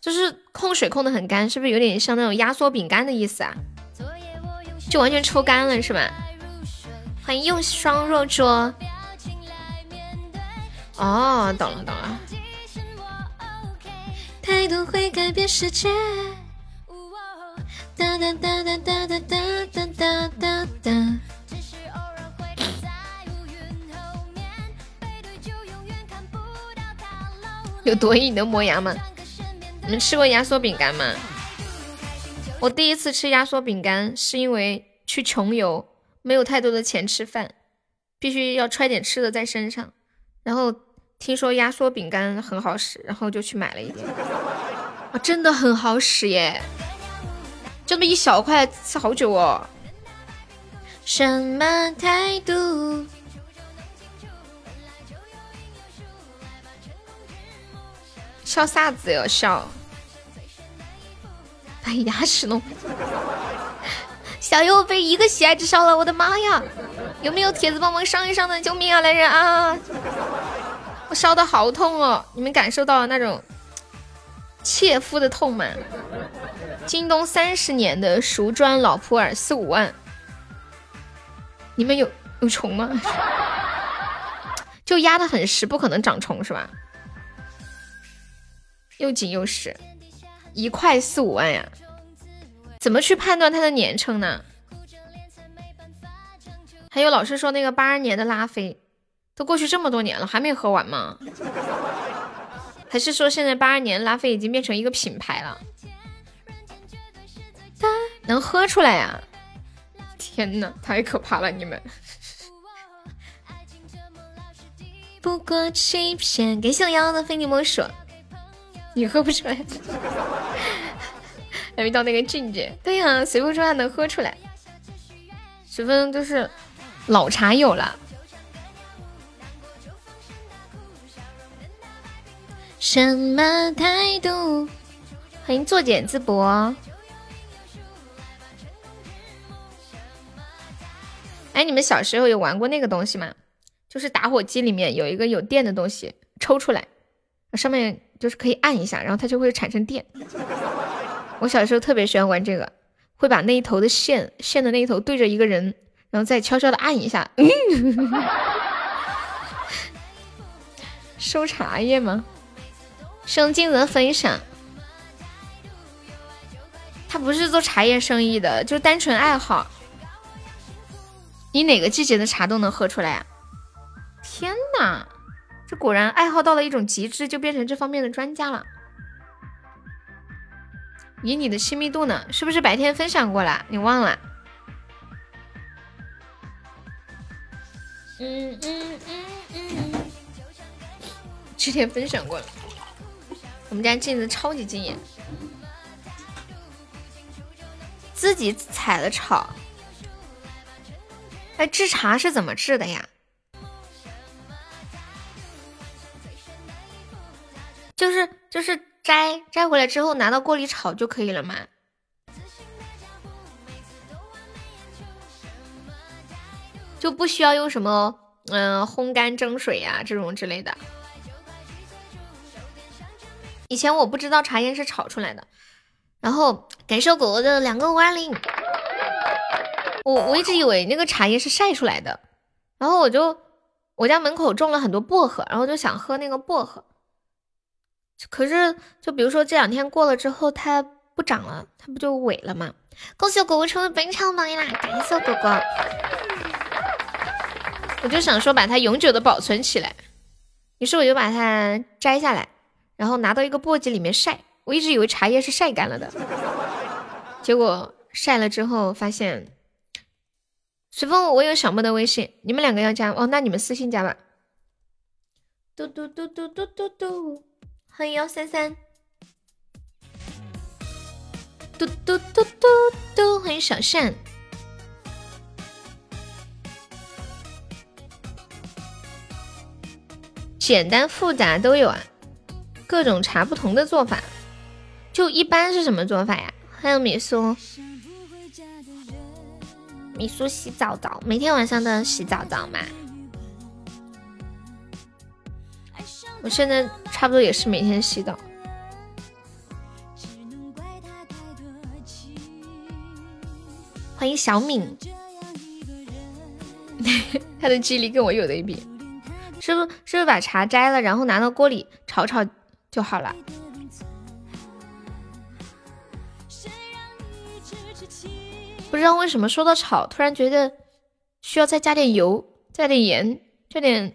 就是控水控的很干，是不是有点像那种压缩饼干的意思啊？就完全抽干了是吧？欢迎又双若桌。哦，懂了懂了。态度会改变世界。哒哒哒哒哒哒哒哒哒哒。有多硬的磨牙吗？你们吃过压缩饼干吗？我第一次吃压缩饼干是因为去穷游，没有太多的钱吃饭，必须要揣点吃的在身上。然后听说压缩饼干很好使，然后就去买了一点。啊，真的很好使耶！这么一小块吃好久哦。什么态度？笑啥子哟？笑，把牙齿弄。小优被一个喜爱值烧了，我的妈呀！有没有铁子帮忙上一上的？救命啊，来人啊！我烧的好痛哦，你们感受到了那种切肤的痛吗？京东三十年的熟砖老普洱四五万，你们有有虫吗？就压的很实，不可能长虫是吧？又紧又实，一块四五万呀？怎么去判断它的年称呢？还有老师说那个八二年的拉菲，都过去这么多年了，还没喝完吗？还是说现在八二年拉菲已经变成一个品牌了？能喝出来呀？天呐，太可怕了！你们。不过欺骗，感谢我瑶的非你莫属。你喝不出来，还没到那个境界。对呀，随风说还能喝出来，随风就是老茶友了。什么态度？欢迎作茧自缚。哎，你们小时候有玩过那个东西吗？就是打火机里面有一个有电的东西，抽出来，上面。就是可以按一下，然后它就会产生电。我小时候特别喜欢玩这个，会把那一头的线线的那一头对着一个人，然后再悄悄的按一下。收茶叶吗？生金额分享。他不是做茶叶生意的，就单纯爱好。你哪个季节的茶都能喝出来啊？天哪！这果然爱好到了一种极致，就变成这方面的专家了。以你的亲密度呢，是不是白天分享过了？你忘了？嗯嗯嗯嗯，之前分享过了。我们家镜子超级惊艳，自己采的草。哎，制茶是怎么制的呀？就是就是摘摘回来之后拿到锅里炒就可以了嘛，就不需要用什么嗯烘干蒸水呀这种之类的。以前我不知道茶叶是炒出来的，然后感谢果果的两个五二零，我我一直以为那个茶叶是晒出来的，然后我就我家门口种了很多薄荷，然后就想喝那个薄荷。可是，就比如说这两天过了之后，它不长了，它不就萎了吗？恭喜果果成为本场榜一啦！感谢果果。我就想说把它永久的保存起来，于是我就把它摘下来，然后拿到一个簸箕里面晒。我一直以为茶叶是晒干了的，结果晒了之后发现，随风我有小莫的微信，你们两个要加哦，那你们私信加吧。嘟嘟嘟嘟嘟嘟嘟。欢迎幺三三，嘟嘟嘟嘟嘟，欢迎小善，简单复杂都有啊，各种茶不同的做法，就一般是什么做法呀？欢迎米苏，米苏洗澡澡，每天晚上都要洗澡澡嘛。我现在差不多也是每天洗澡。欢迎小敏，他的记忆力跟我有的一比。是不是是不是把茶摘了，然后拿到锅里炒炒就好了？不知道为什么说到炒，突然觉得需要再加点油，加点盐，加点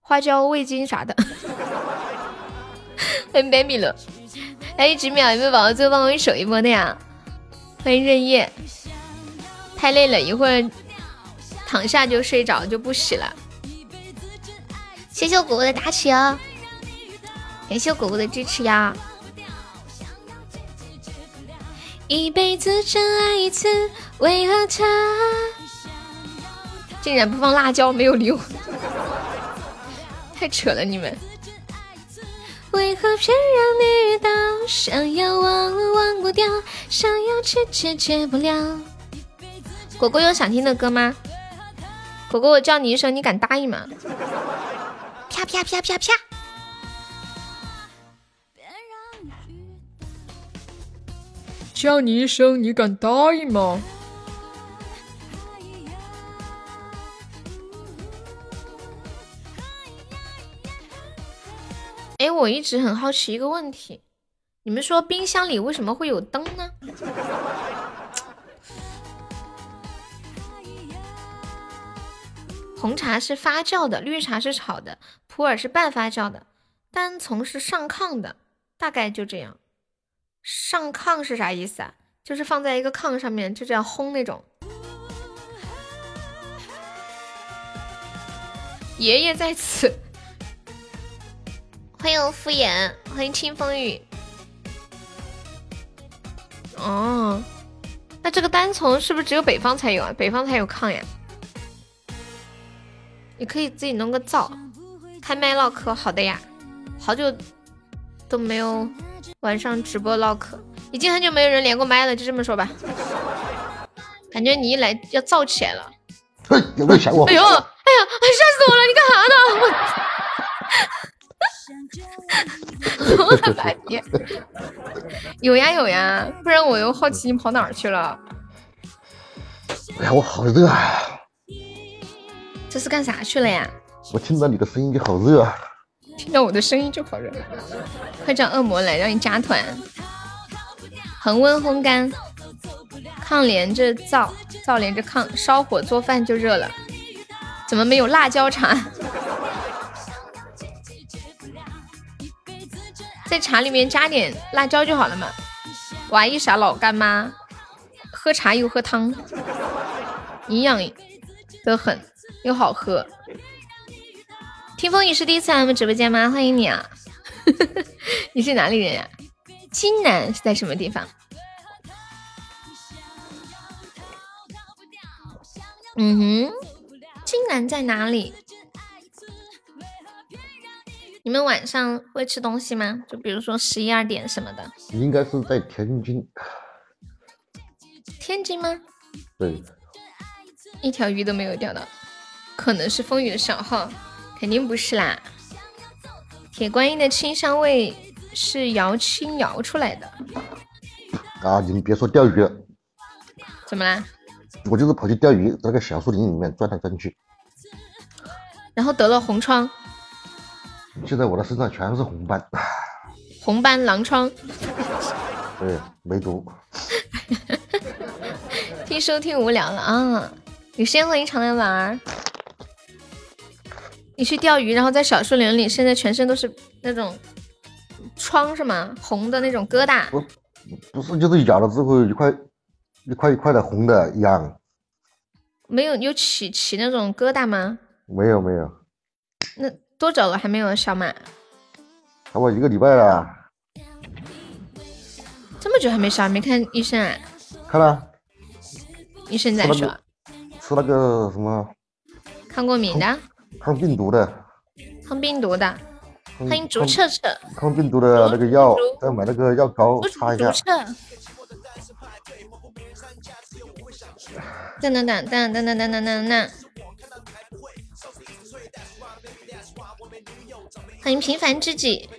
花椒、味精啥的。欢迎 baby 了，还有几秒，有没有宝宝最后帮我守一波的呀？欢迎任叶，太累了，一会儿躺下就睡着，就不洗了。谢谢果果的打起哦，感谢果果的支持呀！一辈子只爱一次，为何他竟然不放辣椒？没有理我，太扯了你们！为何偏让你遇到？想要忘忘不掉，想要戒戒戒不了。果果有想听的歌吗？果果，我叫你一声，你敢答应吗？啪啪啪啪啪！叫你一声，你敢答应吗？哎，我一直很好奇一个问题，你们说冰箱里为什么会有灯呢？红茶是发酵的，绿茶是炒的，普洱是半发酵的，单丛是上炕的，大概就这样。上炕是啥意思啊？就是放在一个炕上面，就这样烘那种。爷爷在此，欢迎敷衍，欢迎清风雨。哦，那这个单丛是不是只有北方才有啊？北方才有炕呀？你可以自己弄个灶，开麦唠嗑。好的呀，好久都没有晚上直播唠嗑，已经很久没有人连过麦了，就这么说吧。感觉你一来要燥起来了。嘿，有没有想我？哎呦，哎呀，吓死我了！你干啥呢？我！有呀有呀，不然我又好奇你跑哪儿去了。哎呀，我好热啊！这是干啥去了呀？我听到你的声音就好热啊！听到我的声音就好热。快叫恶魔来让你加团。恒温烘干，炕连着灶，灶连着炕，烧火做饭就热了。怎么没有辣椒茶？在茶里面加点辣椒就好了嘛。娃一啥老干妈，喝茶又喝汤，营养的很。又好喝，听风雨是第一次来我们直播间吗？欢迎你啊！你是哪里人呀？津南是在什么地方？嗯哼，津南在哪里？你们晚上会吃东西吗？就比如说十一二点什么的。应该是在天津。天津吗？对。一条鱼都没有钓到。可能是风雨的小号，肯定不是啦。铁观音的清香味是摇青摇出来的。啊，你们别说钓鱼了，怎么啦？我就是跑去钓鱼，在那个小树林里面转来转去，然后得了红疮。现在我的身上全是红斑。红斑狼疮。对，没毒。听收听无聊了啊！有时间欢迎常来玩儿。你去钓鱼，然后在小树林里，现在全身都是那种疮是吗？红的那种疙瘩？不，不是，就是咬了之后一块一块一块的红的痒。没有，有起起那种疙瘩吗？没有，没有。那多久了还没有小马？差不多一个礼拜了。这么久还没消？没看医生啊？看了。医生在说。吃那个什么？抗过敏的。抗病毒的，抗病毒的，欢迎竹彻彻。抗病毒的那个药，再买那个药膏擦一下。等等等等等等等等等等。欢迎平凡知己。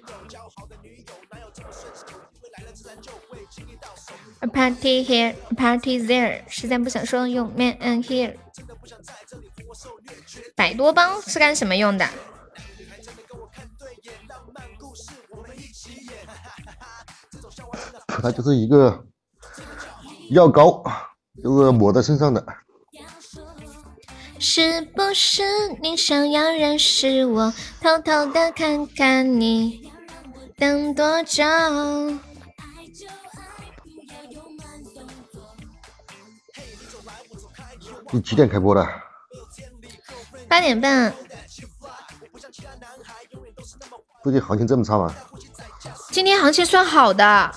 A party here, a party there，实在不想说用 man and here。百多帮是干什么用的？它就是一个药膏，就是抹在身上的。是不是你想要认识我？偷偷的看看你，等多久？你几点开播的？八点半。最近行情这么差吗？今天行情算好的，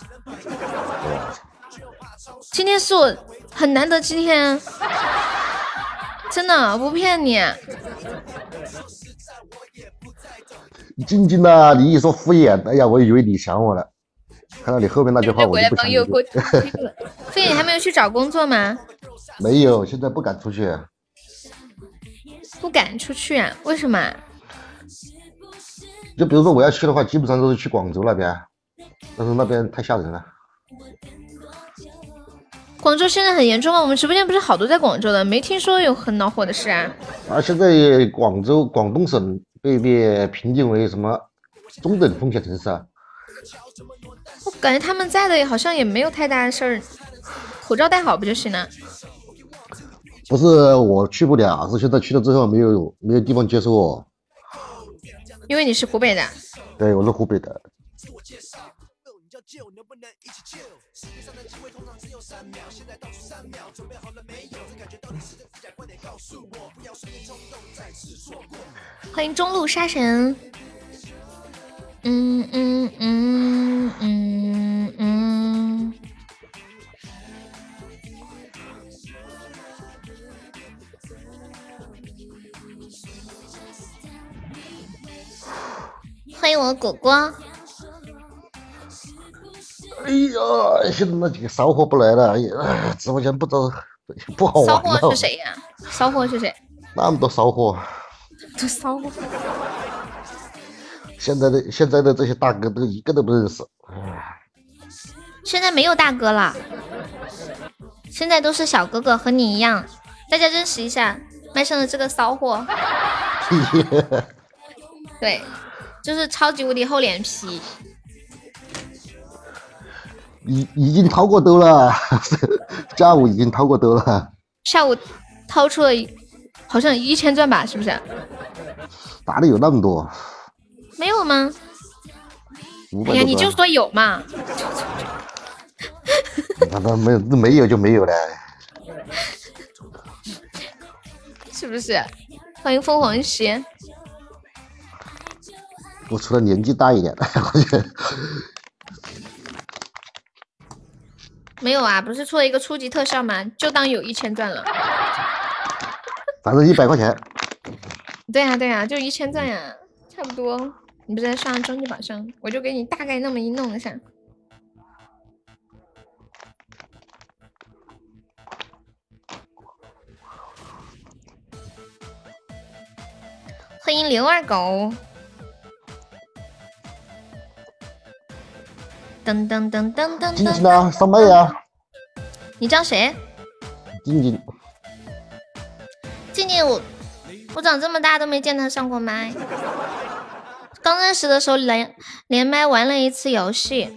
今天是我很难得今天，真的不骗你。静静呐，你一说敷衍，哎呀，我以为你想我了。看到你后面那句话，我就不想。飞 你还没有去找工作吗？没有，现在不敢出去。不敢出去啊？为什么？就比如说我要去的话，基本上都是去广州那边，但是那边太吓人了。广州现在很严重吗？我们直播间不是好多在广州的，没听说有很恼火的事啊。啊，现在广州广东省被被评定为什么中等风险城市啊？我感觉他们在的好像也没有太大的事儿，口罩戴好不就行了？不是我去不了，是现在去了之后没有没有地方接收我。因为你是湖北的，对，我是湖北的。欢迎中路杀神。嗯嗯嗯嗯嗯。欢迎我果果。哎呀，现在那几个骚货不来了，哎呀，直播间不知道不好玩骚货是谁呀？骚货是谁？那么多骚货。这骚货。现在的现在的这些大哥都一个都不认识。现在没有大哥了，现在都是小哥哥，和你一样。大家认识一下麦上的这个骚货。对。就是超级无敌厚脸皮，已已经掏过兜了，下午已经掏过兜了。下午掏出了好像一千钻吧，是不是？哪里有那么多？没有吗？哎呀，你就说有嘛。那那没没有就没有了，是不是？欢迎凤凰鞋。我除了年纪大一点，我觉得没有啊，不是出了一个初级特效吗？就当有一千钻了，反正一百块钱。对呀对呀，就一千钻呀，差不多。你不是在上终极宝箱，我就给你大概那么一弄一下。欢迎刘二狗。噔噔噔噔噔！静静啊，上麦呀！你叫谁？静静。静静，我我长这么大都没见他上过麦。刚认识的时候连连麦玩了一次游戏，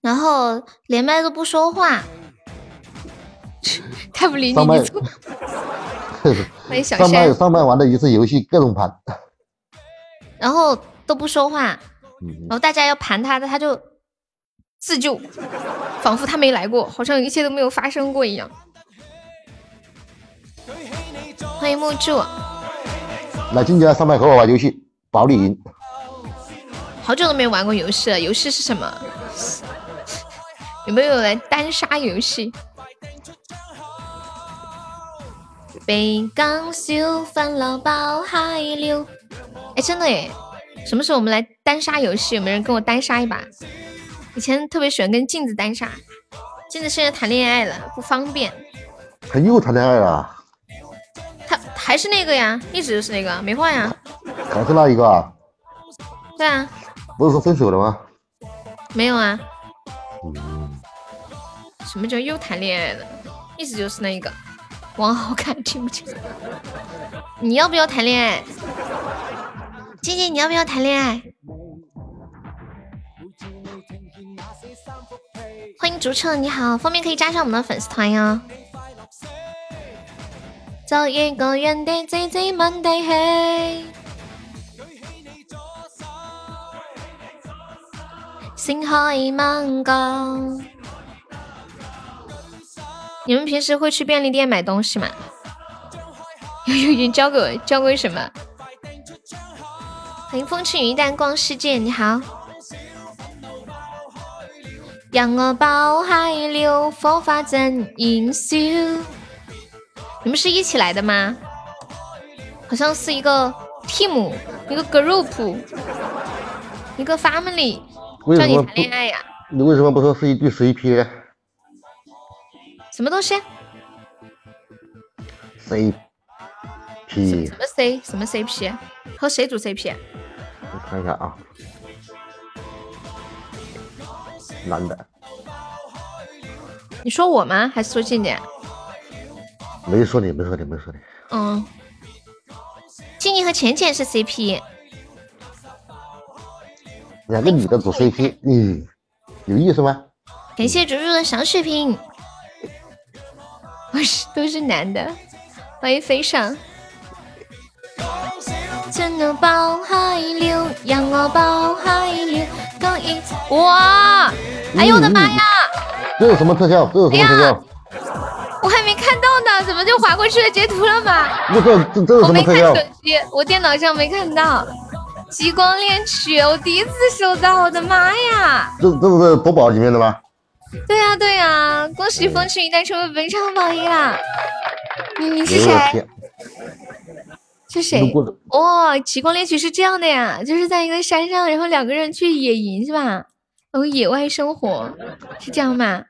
然后连麦都不说话，太不理你，你错。欢迎小上麦 上麦玩了一次游戏，各种盘，然后都不说话。然后大家要盘他的，他就自救，仿佛他没来过，好像一切都没有发生过一样。欢迎木柱，来今天上麦和我玩游戏，保你赢。好久都没玩过游戏了，游戏是什么？有没有来单杀游戏？北港修翻老包海流，哎，真的哎。什么时候我们来单杀游戏？有没有人跟我单杀一把？以前特别喜欢跟镜子单杀，镜子现在谈恋爱了，不方便。他又谈恋爱了？他还是那个呀，一直都是那个，没换呀。还是那一个啊？对啊。不是说分手了吗？没有啊。嗯什么叫又谈恋爱了？意思就是那一个，王好看听不清。你要不要谈恋爱？姐姐，你要不要谈恋爱？欢迎竹彻，你好，方便可以加上我们的粉丝团哟。做一个人的姐姐满地氣，星海漫高。你们平时会去便利店买东西吗？悠悠，你教给我教过什么？欢迎风轻云淡逛世界，你好。让我抱海流，佛法真营修。你们是一起来的吗？好像是一个 team，一个 group，一个 family，叫你谈恋爱呀？你为什么不说是一对 CP 呢什么东西？什么 C 什么 CP？和谁组 CP？我看一下啊，男的你说我吗？还是说静姐？没说你，没说你，没说你。嗯，静静和浅浅是 CP。两个女的组 CP，嗯，有意思吗？感谢竹竹的小血瓶。我是都是男的，欢迎飞上。真的抱海流，让我抱海流，高一哇！哎呦我的妈呀！这有什么特效？这有什么特效？我还没看到呢，怎么就划过去了截图了吗？这这这这有我没看什么特效？手机，我电脑上没看到。极光恋曲，我第一次收到，我的妈呀！这这不是夺宝里面的吗？对呀、对呀、恭喜风轻云淡成为本场榜一啦！你你是谁？是谁路？过的哇、极光恋曲是这样的呀，就是在一个山上，然后两个人去野营是吧？然后野外生活是这样吗？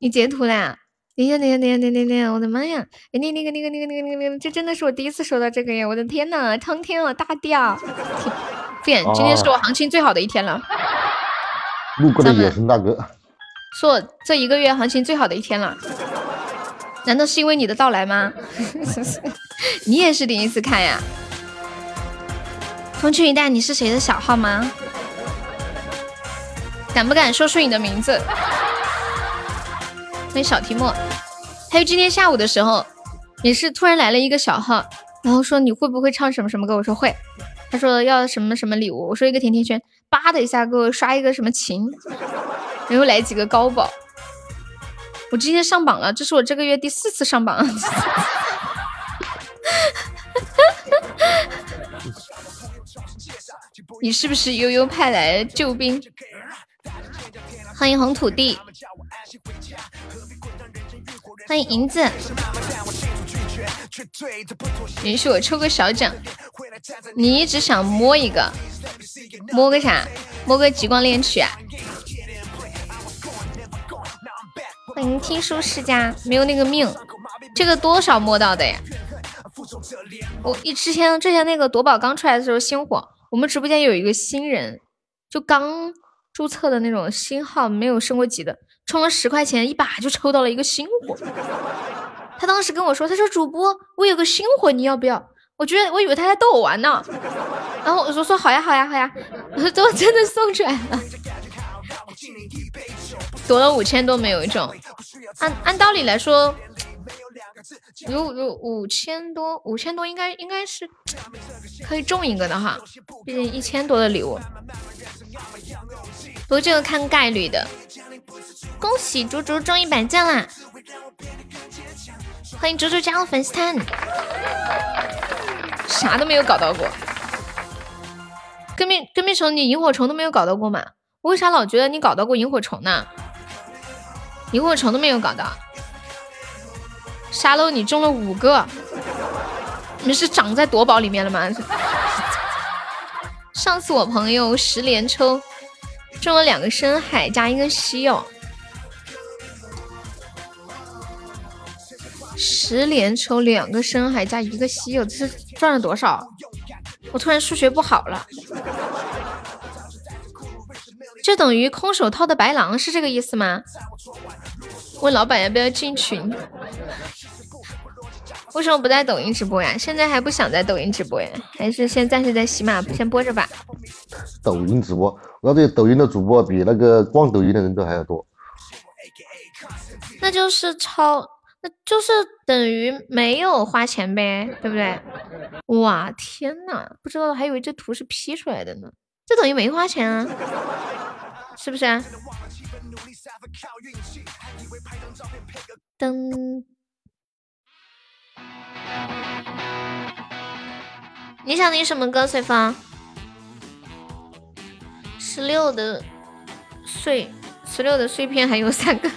你截图啦？等一下，等一下，等一下，等一下，等一下！我的妈呀！哎，那那个那个那个那个那个那个，这真的是我第一次收到这个呀！我的天呐，苍天啊，大地啊！不演，今天是我行情最好的一天了，路过的野生大哥，是我这一个月行情最好的一天了。难道是因为你的到来吗？你也是第一次看呀？风轻云淡，你是谁的小号吗？敢不敢说出你的名字？欢迎小提莫。还有今天下午的时候，也是突然来了一个小号，然后说你会不会唱什么什么歌？我说会。他说要什么什么礼物，我说一个甜甜圈，叭的一下给我刷一个什么琴，然后来几个高保。我今天上榜了，这是我这个月第四次上榜。你是不是悠悠派来的救兵？欢迎红土地，欢迎银子，允许我抽个小奖。你一直想摸一个，摸个啥？摸个极光恋曲啊？欢迎听书世家，没有那个命，这个多少摸到的呀？我一之前之前那个夺宝刚出来的时候星火，我们直播间有一个新人，就刚注册的那种新号，没有升过级的，充了十块钱一把就抽到了一个新货。他当时跟我说，他说主播，我有个新货，你要不要？我觉得我以为他在逗我玩呢，然后我说说好呀好呀好呀，最后 真的送出来了。夺了五千多没有一中，按按道理来说，如如五千多，五千多应该应该是可以中一个的哈，毕竟一千多的礼物。不过这个看概率的。恭喜竹竹中一百件啦！欢迎竹竹加入粉丝团。啥都没有搞到过，跟命跟命虫你萤火虫都没有搞到过吗？我为啥老觉得你搞到过萤火虫呢？萤火虫都没有搞到，沙漏你中了五个，你们是长在夺宝里面了吗？上次我朋友十连抽中了两个深海加一个稀有，十连抽两个深海加一个稀有，这是赚了多少？我突然数学不好了。这等于空手套的白狼是这个意思吗？问老板要不要进群？为什么不在抖音直播呀？现在还不想在抖音直播呀？还是先暂时在喜马先播着吧。抖音直播，我对抖音的主播比那个逛抖音的人都还要多。那就是超，那就是等于没有花钱呗，对不对？哇，天呐，不知道还以为这图是 P 出来的呢，这等于没花钱啊，是不是啊？噔，你想听什么歌？随风，十六的碎，十六的碎片还有三个。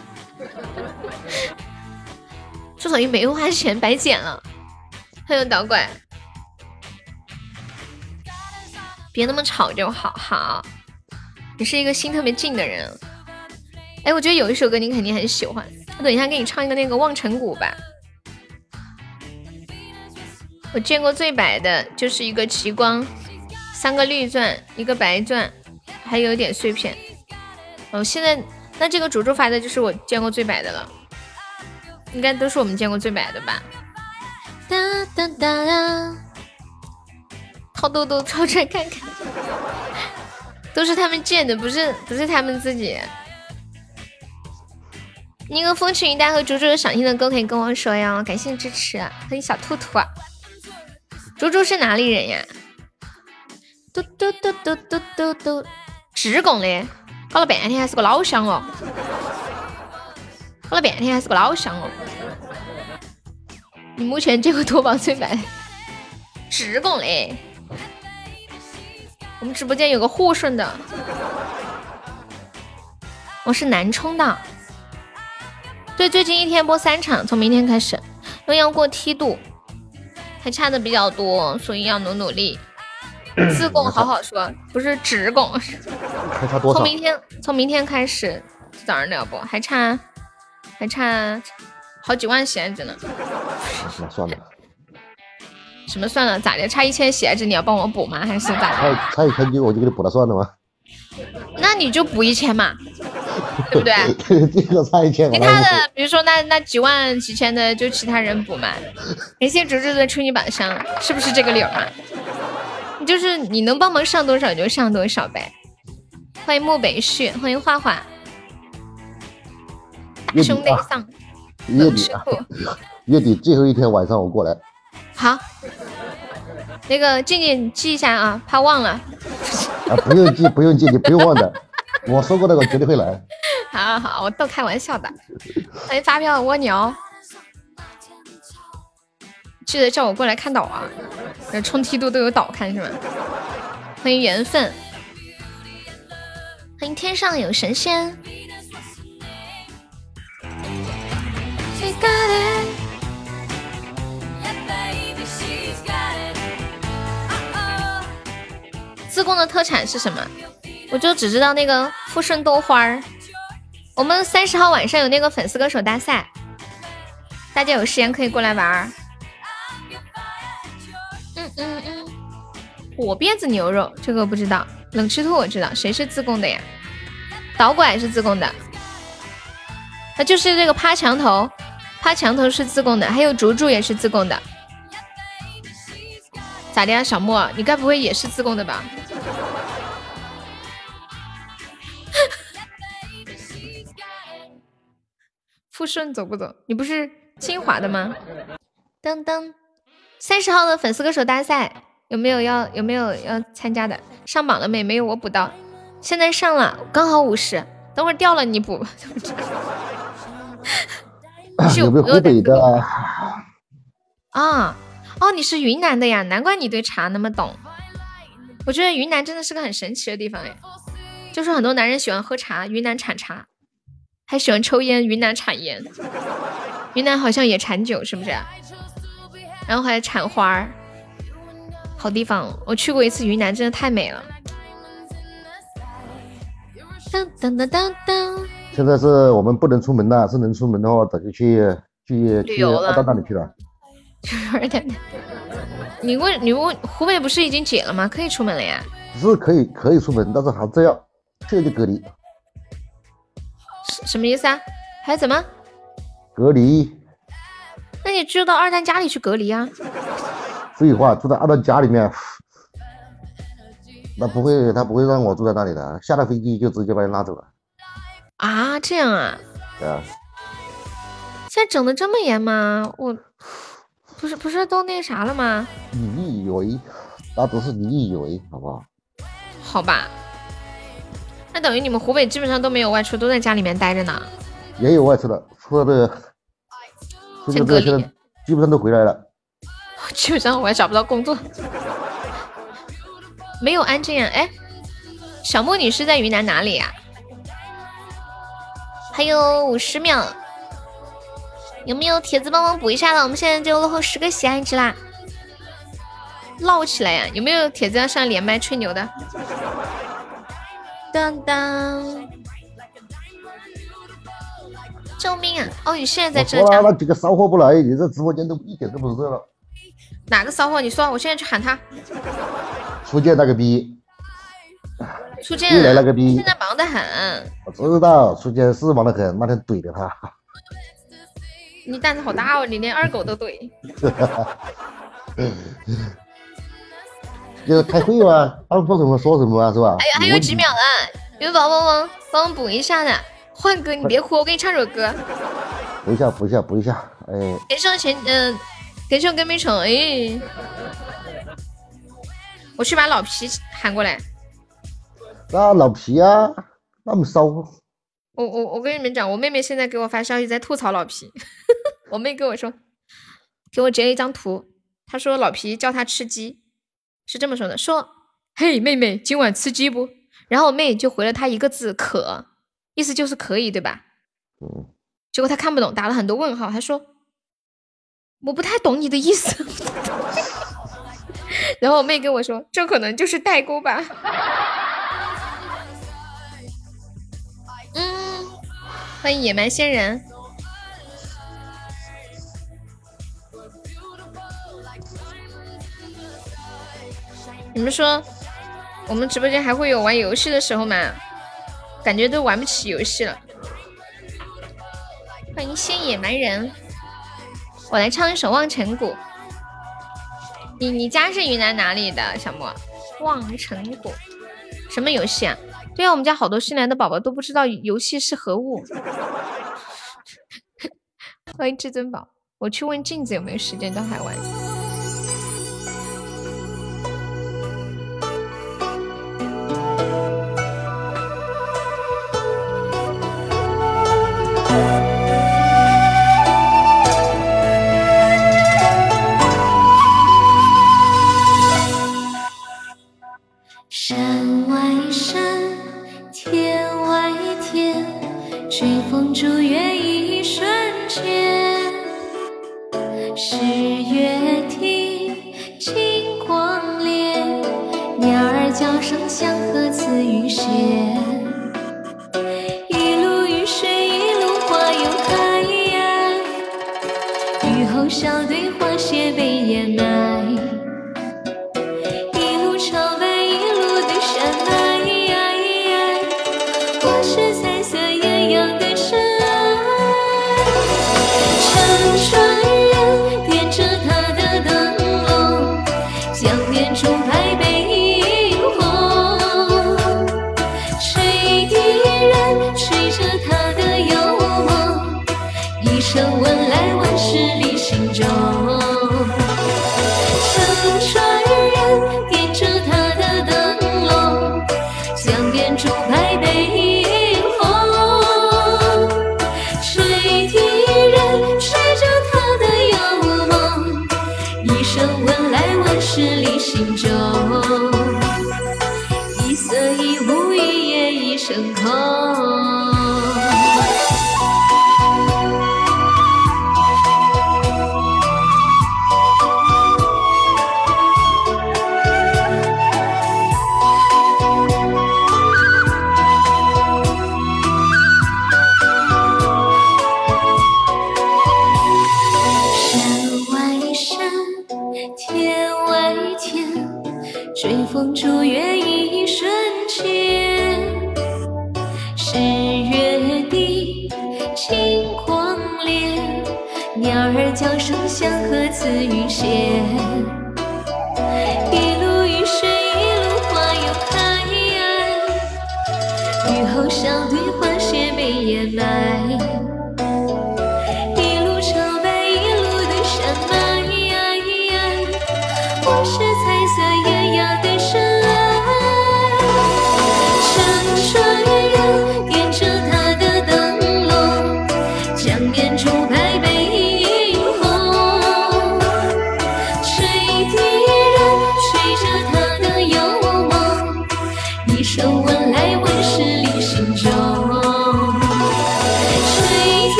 这等于没花钱白捡了，还有导管，别那么吵就好。好，你是一个心特别静的人。哎，我觉得有一首歌你肯定很喜欢，我等一下给你唱一个那个《望尘谷》吧。我见过最白的就是一个极光，三个绿钻，一个白钻，还有点碎片。哦，现在。那这个主主发的就是我见过最白的了，应该都是我们见过最白的吧？哒哒哒哒，掏兜兜掏出来看看，都是他们建的，不是不是他们自己。那个风轻云淡和竹竹有想听的歌可以跟我说哟，感谢支持。欢迎小兔兔，猪猪是哪里人呀？嘟嘟嘟嘟嘟嘟嘟，职工的。搞了半天还是个老乡哦，搞了半天还是个老乡哦。你目前见过夺宝最白？职工嘞。我们直播间有个沪顺的，我是南充的。对，最近一天播三场，从明天开始，因为要过梯度，还差的比较多，所以要努努力。自贡好好说，不是直贡。还差多少？从明天，从明天开始，早上聊不还差，还差好几万鞋子呢。那算了。什么算了？咋的？差一千鞋子你要帮我补吗？还是咋？差差一千几我就给你补了算了吗？那你就补一千嘛，对不对？这个差一千。其他的，比如说那那几万几千的，就其他人补嘛。感谢竹竹的春女宝箱，是不是这个理儿嘛？你就是你能帮忙上多少就上多少呗。欢迎漠北旭，欢迎画画，兄弟上，月底，啊月底最后一天晚上我过来。好，那个静静记一下啊，怕忘了。啊，不用记，不用记，你不用忘的。我说过的，我绝对会来。好好好，我逗开玩笑的。欢迎发票蜗牛。记得叫我过来看岛啊！那冲梯度都有岛看是吗？欢迎缘分，欢迎天上有神仙。自贡的特产是什么？我就只知道那个富顺豆花儿。我们三十号晚上有那个粉丝歌手大赛，大家有时间可以过来玩儿。嗯嗯嗯，火辫子牛肉这个不知道，冷吃兔我知道，谁是自贡的呀？导拐是自贡的，那就是这个趴墙头，趴墙头是自贡的，还有竹竹也是自贡的。咋的呀，小莫，你该不会也是自贡的吧？富顺走不走？你不是清华的吗？噔噔。三十号的粉丝歌手大赛有没有要有没有要参加的？上榜了没？没有我补到，现在上了，刚好五十，等会儿掉了你补。有没有湖北的？啊哦，你是云南的呀？难怪你对茶那么懂。我觉得云南真的是个很神奇的地方哎，就是很多男人喜欢喝茶，云南产茶，还喜欢抽烟，云南产烟，云南好像也产酒，是不是？然后还产花儿，好地方，我去过一次云南，真的太美了。当当当当当。现在是我们不能出门了，是能出门的话，早就去去去二蛋那里去了。二蛋，你问你问湖北不是已经解了吗？可以出门了呀？是可以可以出门，但是还是要这就隔离。什什么意思啊？还怎么？隔离。那你住到二蛋家里去隔离啊？废话，住在二蛋家里面，那不会，他不会让我住在那里的。下了飞机就直接把你拉走了。啊，这样啊？对啊。现在整的这么严吗？我不是不是都那啥了吗？你以为？那只是你以为，好不好？好吧。那等于你们湖北基本上都没有外出，都在家里面待着呢。也有外出的，出的出的这些基本上都回来了。基本上我还找不到工作。没有安静啊！哎，小莫女士在云南哪里呀？还有五十秒，有没有铁子帮忙补一下的？我们现在就落后十个喜爱值啦！唠起来呀！有没有铁子要上连麦吹牛的？当当！救命啊！哦，你现在在浙江？那几个骚货不来，你这直播间都一点都不热了。哪个骚货？你说，我现在去喊他。初见那个逼。初见。又来那个逼。现在忙得很。我知道，初见是忙得很，那天怼的他。你胆子好大哦！你连二狗都怼。就是开会嘛，他们说什么说什么啊，是吧？还有还有几秒了，有宝宝吗？帮我补一下呢。换哥，你别哭，我给你唱首歌。补一下，补一下，补一下。哎。感谢我前嗯，感谢我跟没成哎。我去把老皮喊过来。那老皮啊，那么骚。我我我跟你们讲，我妹妹现在给我发消息在吐槽老皮。我妹跟我说，给我截了一张图，她说老皮叫她吃鸡。是这么说的，说，嘿，妹妹，今晚吃鸡不？然后我妹就回了他一个字，可，意思就是可以，对吧？嗯。结果他看不懂，打了很多问号。他说，我不太懂你的意思。然后我妹跟我说，这可能就是代沟吧。嗯，欢迎野蛮仙人。你们说，我们直播间还会有玩游戏的时候吗？感觉都玩不起游戏了。欢迎仙野蛮人，我来唱一首《望尘谷》。你你家是云南哪里的小莫？望尘谷什么游戏啊？对啊，我们家好多新来的宝宝都不知道游戏是何物。欢迎至尊宝，我去问镜子有没有时间到海玩。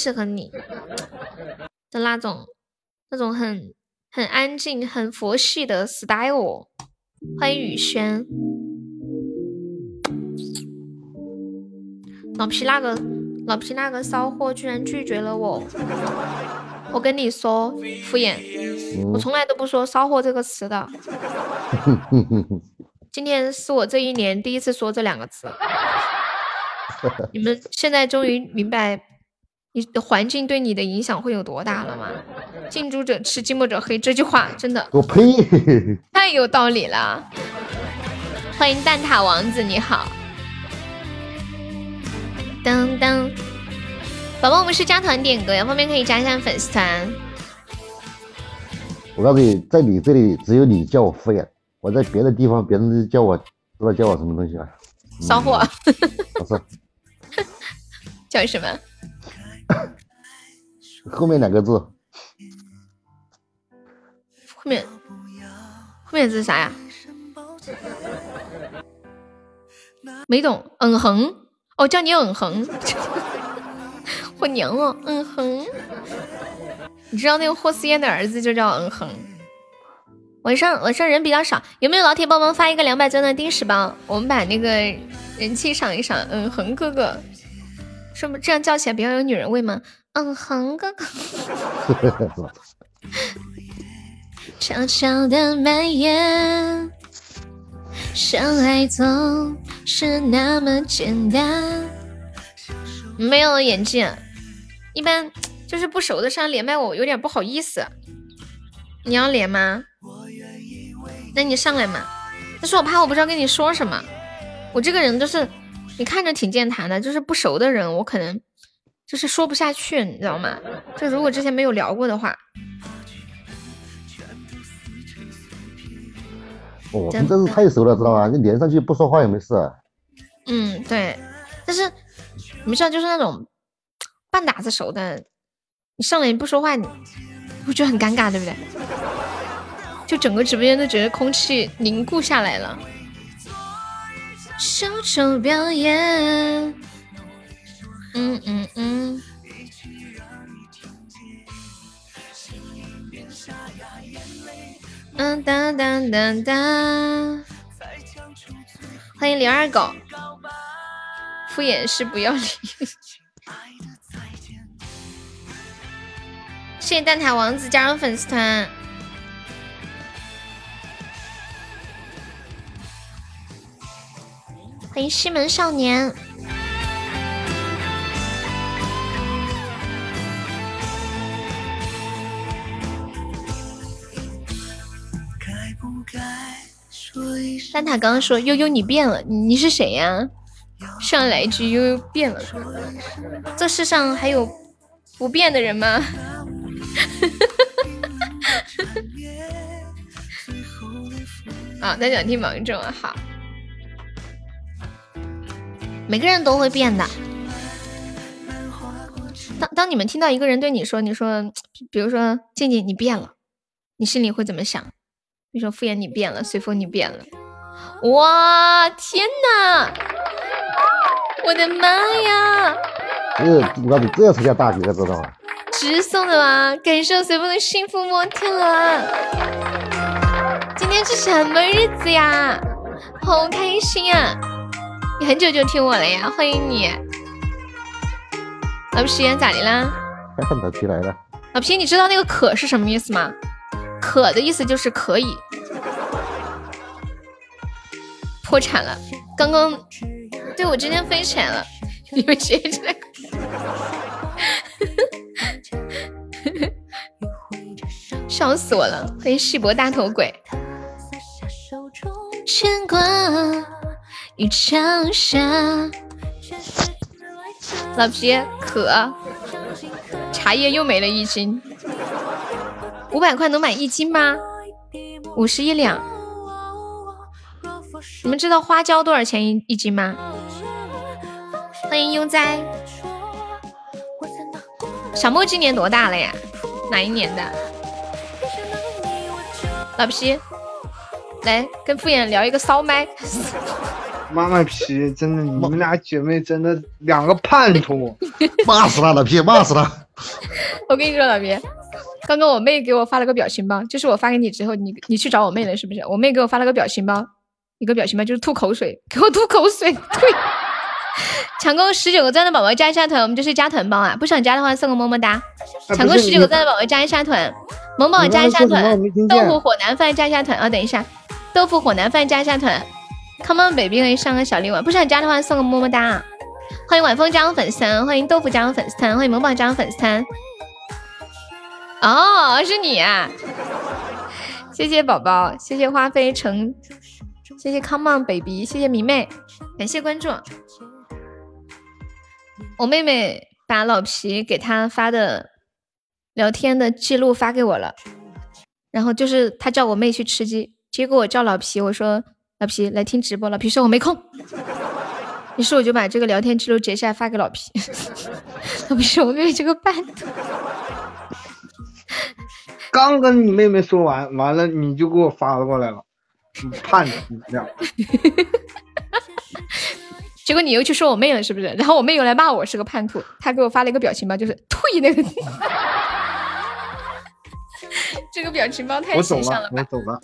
适合你的那种、那种很很安静、很佛系的 style？欢迎雨轩，老皮那个老皮那个骚货居然拒绝了我！我跟你说，敷衍，我从来都不说骚货这个词的。今天是我这一年第一次说这两个字。你们现在终于明白你的环境对你的影响会有多大了吗？近朱者赤，近墨者黑，这句话真的，我呸，太有道理了。欢迎蛋挞王子，你好。当当，宝宝，我们是加团点歌，有方便可以加一下粉丝团。我告诉你，在你这里只有你叫我敷衍，我在别的地方别人叫我，不知道叫我什么东西啊？骚货。不是。叫什么？后面两个字。后面后面字是啥呀？没懂。嗯哼，哦，叫你嗯哼，我娘哦，嗯哼。你知道那个霍思燕的儿子就叫嗯哼。晚上晚上人比较少，有没有老铁帮忙发一个两百钻的定时包？我们把那个人气上一上。嗯哼，哥哥。是不这样叫起来比较有女人味吗？嗯哼，哥哥。悄悄的蔓延，相爱总是那么简单。没有眼镜，一般就是不熟的上连麦，我有点不好意思。你要连吗？那你上来嘛。但是我怕我不知道跟你说什么，我这个人就是。你看着挺健谈的，就是不熟的人，我可能就是说不下去，你知道吗？就如果之前没有聊过的话，哦，你这是太熟了，知道吗？你连上去不说话也没事。嗯，对。但是没事，就是那种半打子熟的，你上来你不说话，你不觉得很尴尬，对不对？就整个直播间都觉得空气凝固下来了。小丑表演，嗯嗯嗯。嗯哒哒哒哒。欢迎零二狗，敷衍是不要脸。谢谢蛋挞王子加入粉丝团。欢迎西门少年。蛋挞刚刚说悠悠你变了，你是谁呀？上来一句悠悠变了，这世上还有不变的人吗？啊，那想听芒种啊，好。每个人都会变的。当当你们听到一个人对你说：“你说，比如说静静你变了，你心里会怎么想？比如说敷衍你变了，随风你变了。哇天哪！我的妈呀！这我的这才叫大姐，知道吗？直送的吗？感受随风的幸福摩天轮。今天是什么日子呀？好开心啊！你很久就听我了呀，欢迎你。老皮咋的啦？老皮来了。老皮，你知道那个可是什么意思吗？可的意思就是可以。破产了，刚刚对我今天飞起来了，你们谁知道？笑死我了！欢迎细博大头鬼。牵挂一长沙。老皮可，茶叶又没了一斤，五百块能买一斤吗？五十一两。你们知道花椒多少钱一一斤吗？欢迎悠哉。小莫今年多大了呀？哪一年的？老皮，来跟敷衍聊一个骚麦。妈妈皮，真的，你们俩姐妹真的两个叛徒，骂死他！老皮，骂死他！我跟你说，老皮，刚刚我妹给我发了个表情包，就是我发给你之后，你你去找我妹了是不是？我妹给我发了个表情包。一个表情包就是吐口水，给我吐口水。对，抢够十九个赞的宝宝加一下团，我们就是加团包啊！不想加的话送个么么哒。抢够十九个赞的宝宝加一下团，萌宝加一下团，豆腐火腩饭加一下团啊！等一下，豆腐火腩饭加一下团，Come on baby 可以上个小礼物，不想加的话送个么么哒。欢迎晚风加入粉丝团，欢迎豆腐加入粉丝团，欢迎萌宝加入粉丝团。哦，是你啊！谢谢宝宝，谢谢花飞成。谢谢 Come on baby，谢谢迷妹，感谢关注。我妹妹把老皮给她发的聊天的记录发给我了，然后就是她叫我妹去吃鸡，结果我叫老皮，我说老皮来听直播，老皮说我没空，于是我就把这个聊天记录截下来发给老皮。老皮说我妹妹这个叛徒，刚跟你妹妹说完，完了你就给我发过来了。叛徒这样，结果你又去说我妹了，是不是？然后我妹又来骂我是个叛徒，她给我发了一个表情包，就是退那个。这个表情包太形象了吧？我走了，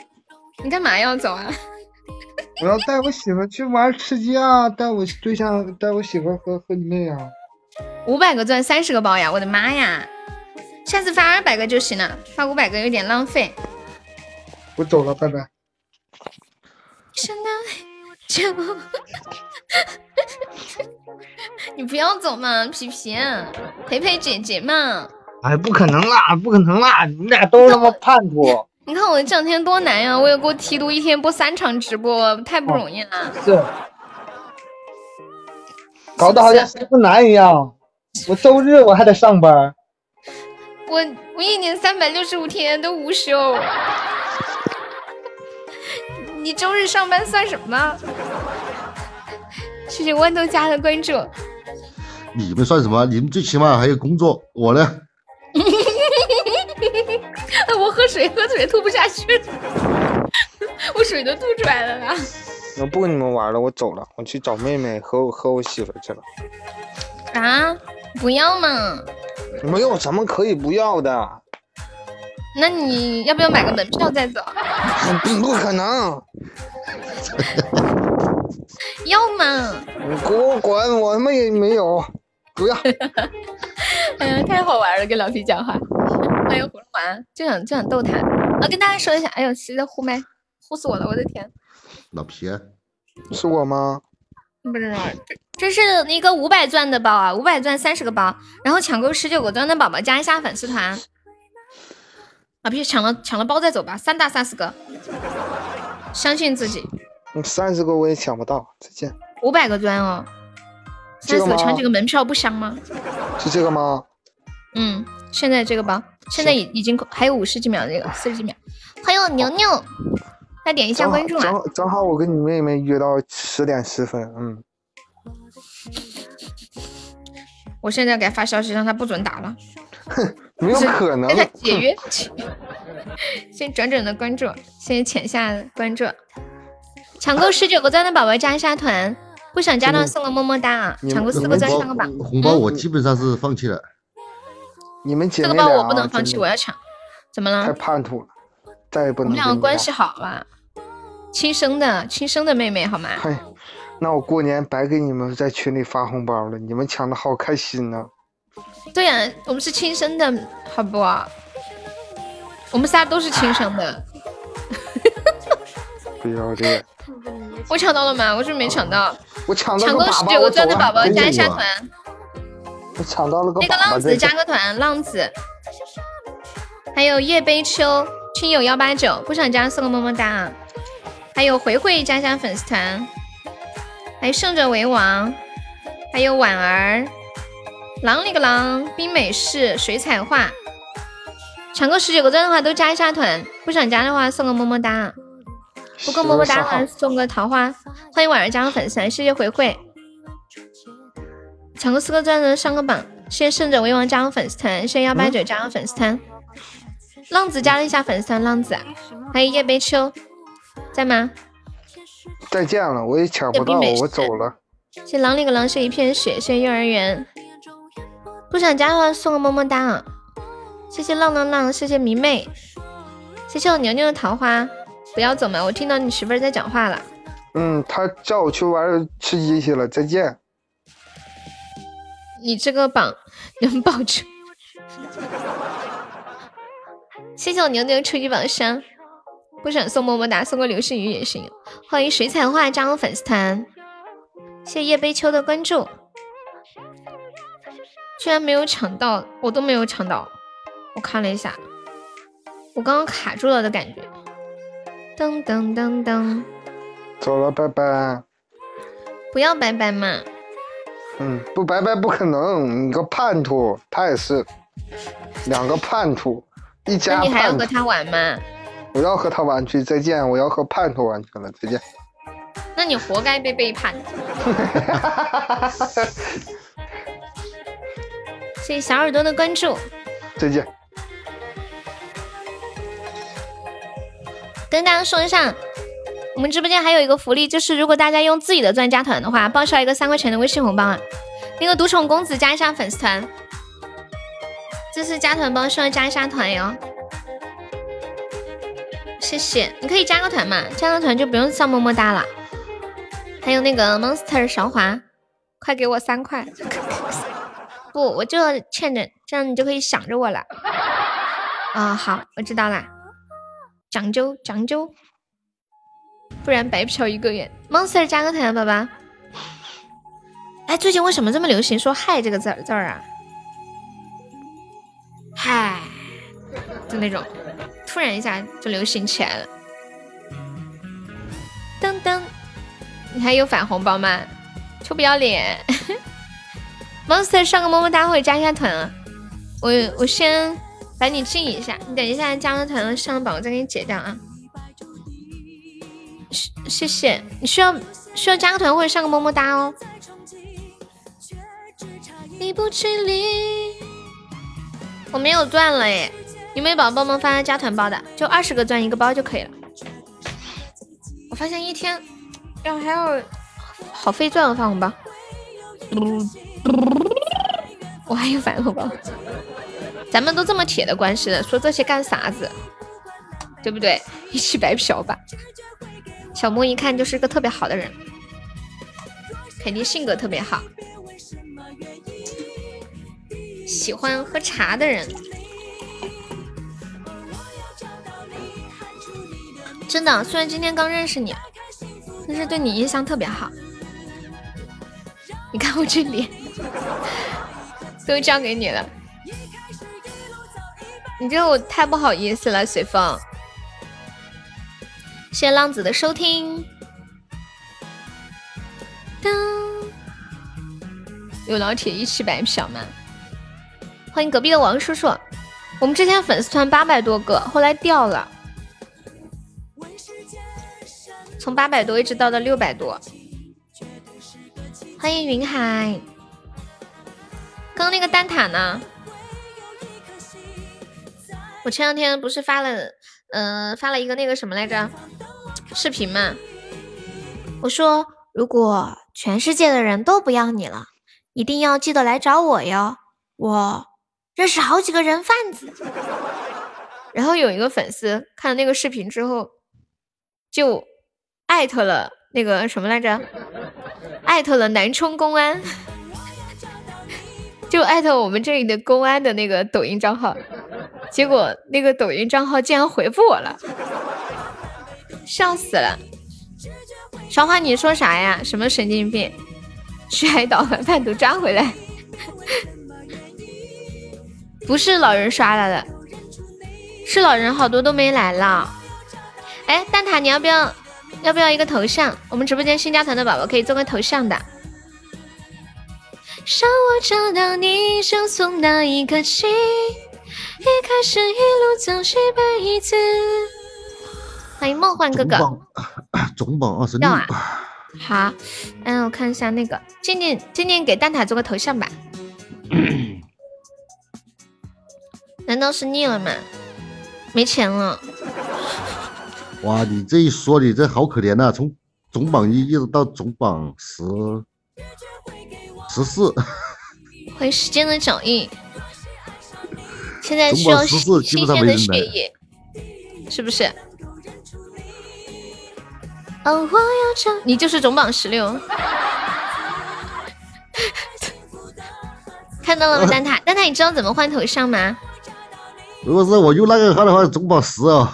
你干嘛要走啊？我要带我媳妇去玩吃鸡啊！带我对象，带我媳妇和和你妹啊！五百个钻，三十个包呀！我的妈呀！下次发二百个就行了，发五百个有点浪费。我走了，拜拜。你不要走嘛，皮皮，陪陪姐姐嘛。哎，不可能啦，不可能啦！你们俩都是他妈叛徒。你看我这两天多难呀，我要给我提督一天播三场直播，太不容易了。是，搞得好像是不难一样。我周日我还得上班。我我一年三百六十五天都无休。你周日上班算什么？谢谢豌豆家的关注。你们算什么？你们最起码还有工作，我呢？我喝水，喝水吐不下去，我水都吐出来了啦。我不跟你们玩了，我走了，我去找妹妹和我和我媳妇去了。啊？不要嘛？没有什么可以不要的。那你要不要买个门票再走？不可能。要嘛？你给我滚！我他妈也没有，不要。哎呀，太好玩了，跟老皮讲话。欢迎葫芦娃，就想就想逗他。我跟大家说一下，哎呦，谁在呼麦？呼死我了！我的天。老皮，是我吗？不知道，这这是一个五百钻的包啊，五百钻三十个包，然后抢够十九个钻的宝宝加一下粉丝团。老皮抢了抢了包再走吧，三大三十个，相信自己。三十个我也抢不到，再见。五百个钻哦，三十个抢几个门票不香吗？是这个吗？嗯，现在这个包现在已已经还有五十几秒，这个四十几秒。欢迎牛牛，再点一下关注啊！正正好我跟你妹妹约到十点十分，嗯。我现在给他发消息，让他不准打了。哼，没有可能。给他解约。先转转的关注，谢谢浅夏的关注。抢够十九个钻的宝宝加一下团，不想加的话送个么么哒啊！抢够四个钻上个榜。红包我基本上是放弃了。你们姐这个包我不能放弃，我要抢。怎么了？太叛徒了，再也不能。我们两个关系好吧？亲生的，亲生的妹妹好吗？嗨，那我过年白给你们在群里发红包了，你们抢的好开心呢。对呀，我们是亲生的，好不？我们仨都是亲生的。不要脸！我抢到了吗？我是没抢到。我抢到抢够十九个钻的宝宝加一下团。我抢到了个。那个浪子加个团，浪子。还有夜悲秋亲友幺八九，不想加送个么么哒啊。还有回回加加粉丝团，还有胜者为王，还有婉儿。狼里个狼，冰美式水彩画，抢够十九个钻的话都加一下团，不想加的话送个么么哒，不够么么哒的话送个桃花。欢迎婉儿加个粉丝团，谢谢回回。抢个四个钻的上个榜，谢谢胜者为王加个粉丝团，谢谢幺八九加个粉丝团。浪子加了一下粉丝团，浪子，还有叶悲秋在吗？再见了，我也抢不到，我走了。谢狼里个狼是一片雪，谢谢幼儿园。不想加的话送个么么哒啊！谢谢浪浪浪，谢谢迷妹，谢谢我牛牛的桃花，不要走嘛！我听到你媳妇在讲话了。嗯，他叫我去玩吃鸡去了，再见。你这个榜 能保住？谢谢我牛牛初级榜上，不想送么么哒，送个流星雨也行。欢迎水彩画加入粉丝团，谢谢叶悲秋的关注。居然没有抢到，我都没有抢到。我看了一下，我刚刚卡住了的感觉。噔噔噔噔，走了，拜拜。不要拜拜嘛。嗯，不拜拜不可能，你个叛徒，他也是两个叛徒，一家。那你还要和他玩吗？我要和他玩去，再见。我要和叛徒玩去了，再见。那你活该被背叛。谢谢小耳朵的关注，再见。跟大家说一下，我们直播间还有一个福利，就是如果大家用自己的钻加团的话，报销一个三块钱的微信红包啊。那个独宠公子加一下粉丝团，这是加团包，需要加一下团哟。谢谢，你可以加个团嘛，加个团就不用上么么哒了。还有那个 monster 韶华，快给我三块。不，我就欠着，这样你就可以想着我了。啊，好，我知道啦，讲究讲究，不然白嫖一个月。Monster 加个团，宝宝。哎，最近为什么这么流行说“嗨”这个字儿字儿啊？嗨，就那种，突然一下就流行起来了。噔噔，你还有返红包吗？臭不要脸！monster 上个么么哒或者加一下团啊！我我先把你禁一下，你等一下加了团上了榜，我再给你解掉啊！谢谢，你需要需要加个团或者上个么么哒哦。我没有钻了耶，有没有宝宝帮忙发加团包的？就二十个钻一个包就可以了。我发现一天要还要好费钻，我发红包。我还有返红包，咱们都这么铁的关系了，说这些干啥子？对不对？一起白嫖吧。小莫一看就是个特别好的人，肯定性格特别好，喜欢喝茶的人。真的，虽然今天刚认识你，但是对你印象特别好。你看我这脸。都交给你了，你这我太不好意思了，随风。谢谢浪子的收听。当，有老铁一起白嫖吗？欢迎隔壁的王叔叔。我们之前粉丝团八百多个，后来掉了，从八百多一直到了六百多。欢迎云海。刚刚那个蛋挞呢？我前两天不是发了，嗯，发了一个那个什么来着，视频嘛。我说，如果全世界的人都不要你了，一定要记得来找我哟。我认识好几个人贩子。然后有一个粉丝看了那个视频之后，就艾特了那个什么来着，艾特了南充公安，就艾特我们这里的公安的那个抖音账号。结果那个抖音账号竟然回复我了，笑死了！小花，你说啥呀？什么神经病？去海岛把叛徒抓回来？不是老人刷了的，是老人好多都没来了。哎，蛋挞，你要不要要不要一个头像？我们直播间新加团的宝宝可以做个头像的。让我找到你生送的一颗心。一开始一路走是辈子。欢迎梦幻哥哥。总榜 二十六。好，嗯，我看一下那个静静，静静给蛋挞做个头像吧。难道是腻了吗？没钱了。哇，你这一说，你这好可怜呐！从总榜一一直到总榜十十四。欢迎时间的脚印。现在需要新鲜的血液，是不是？哦，我要唱，你就是总榜十六。看到了吗，蛋挞？蛋挞，你知道怎么换头像吗？如果是我用那个号的话，总榜十哦。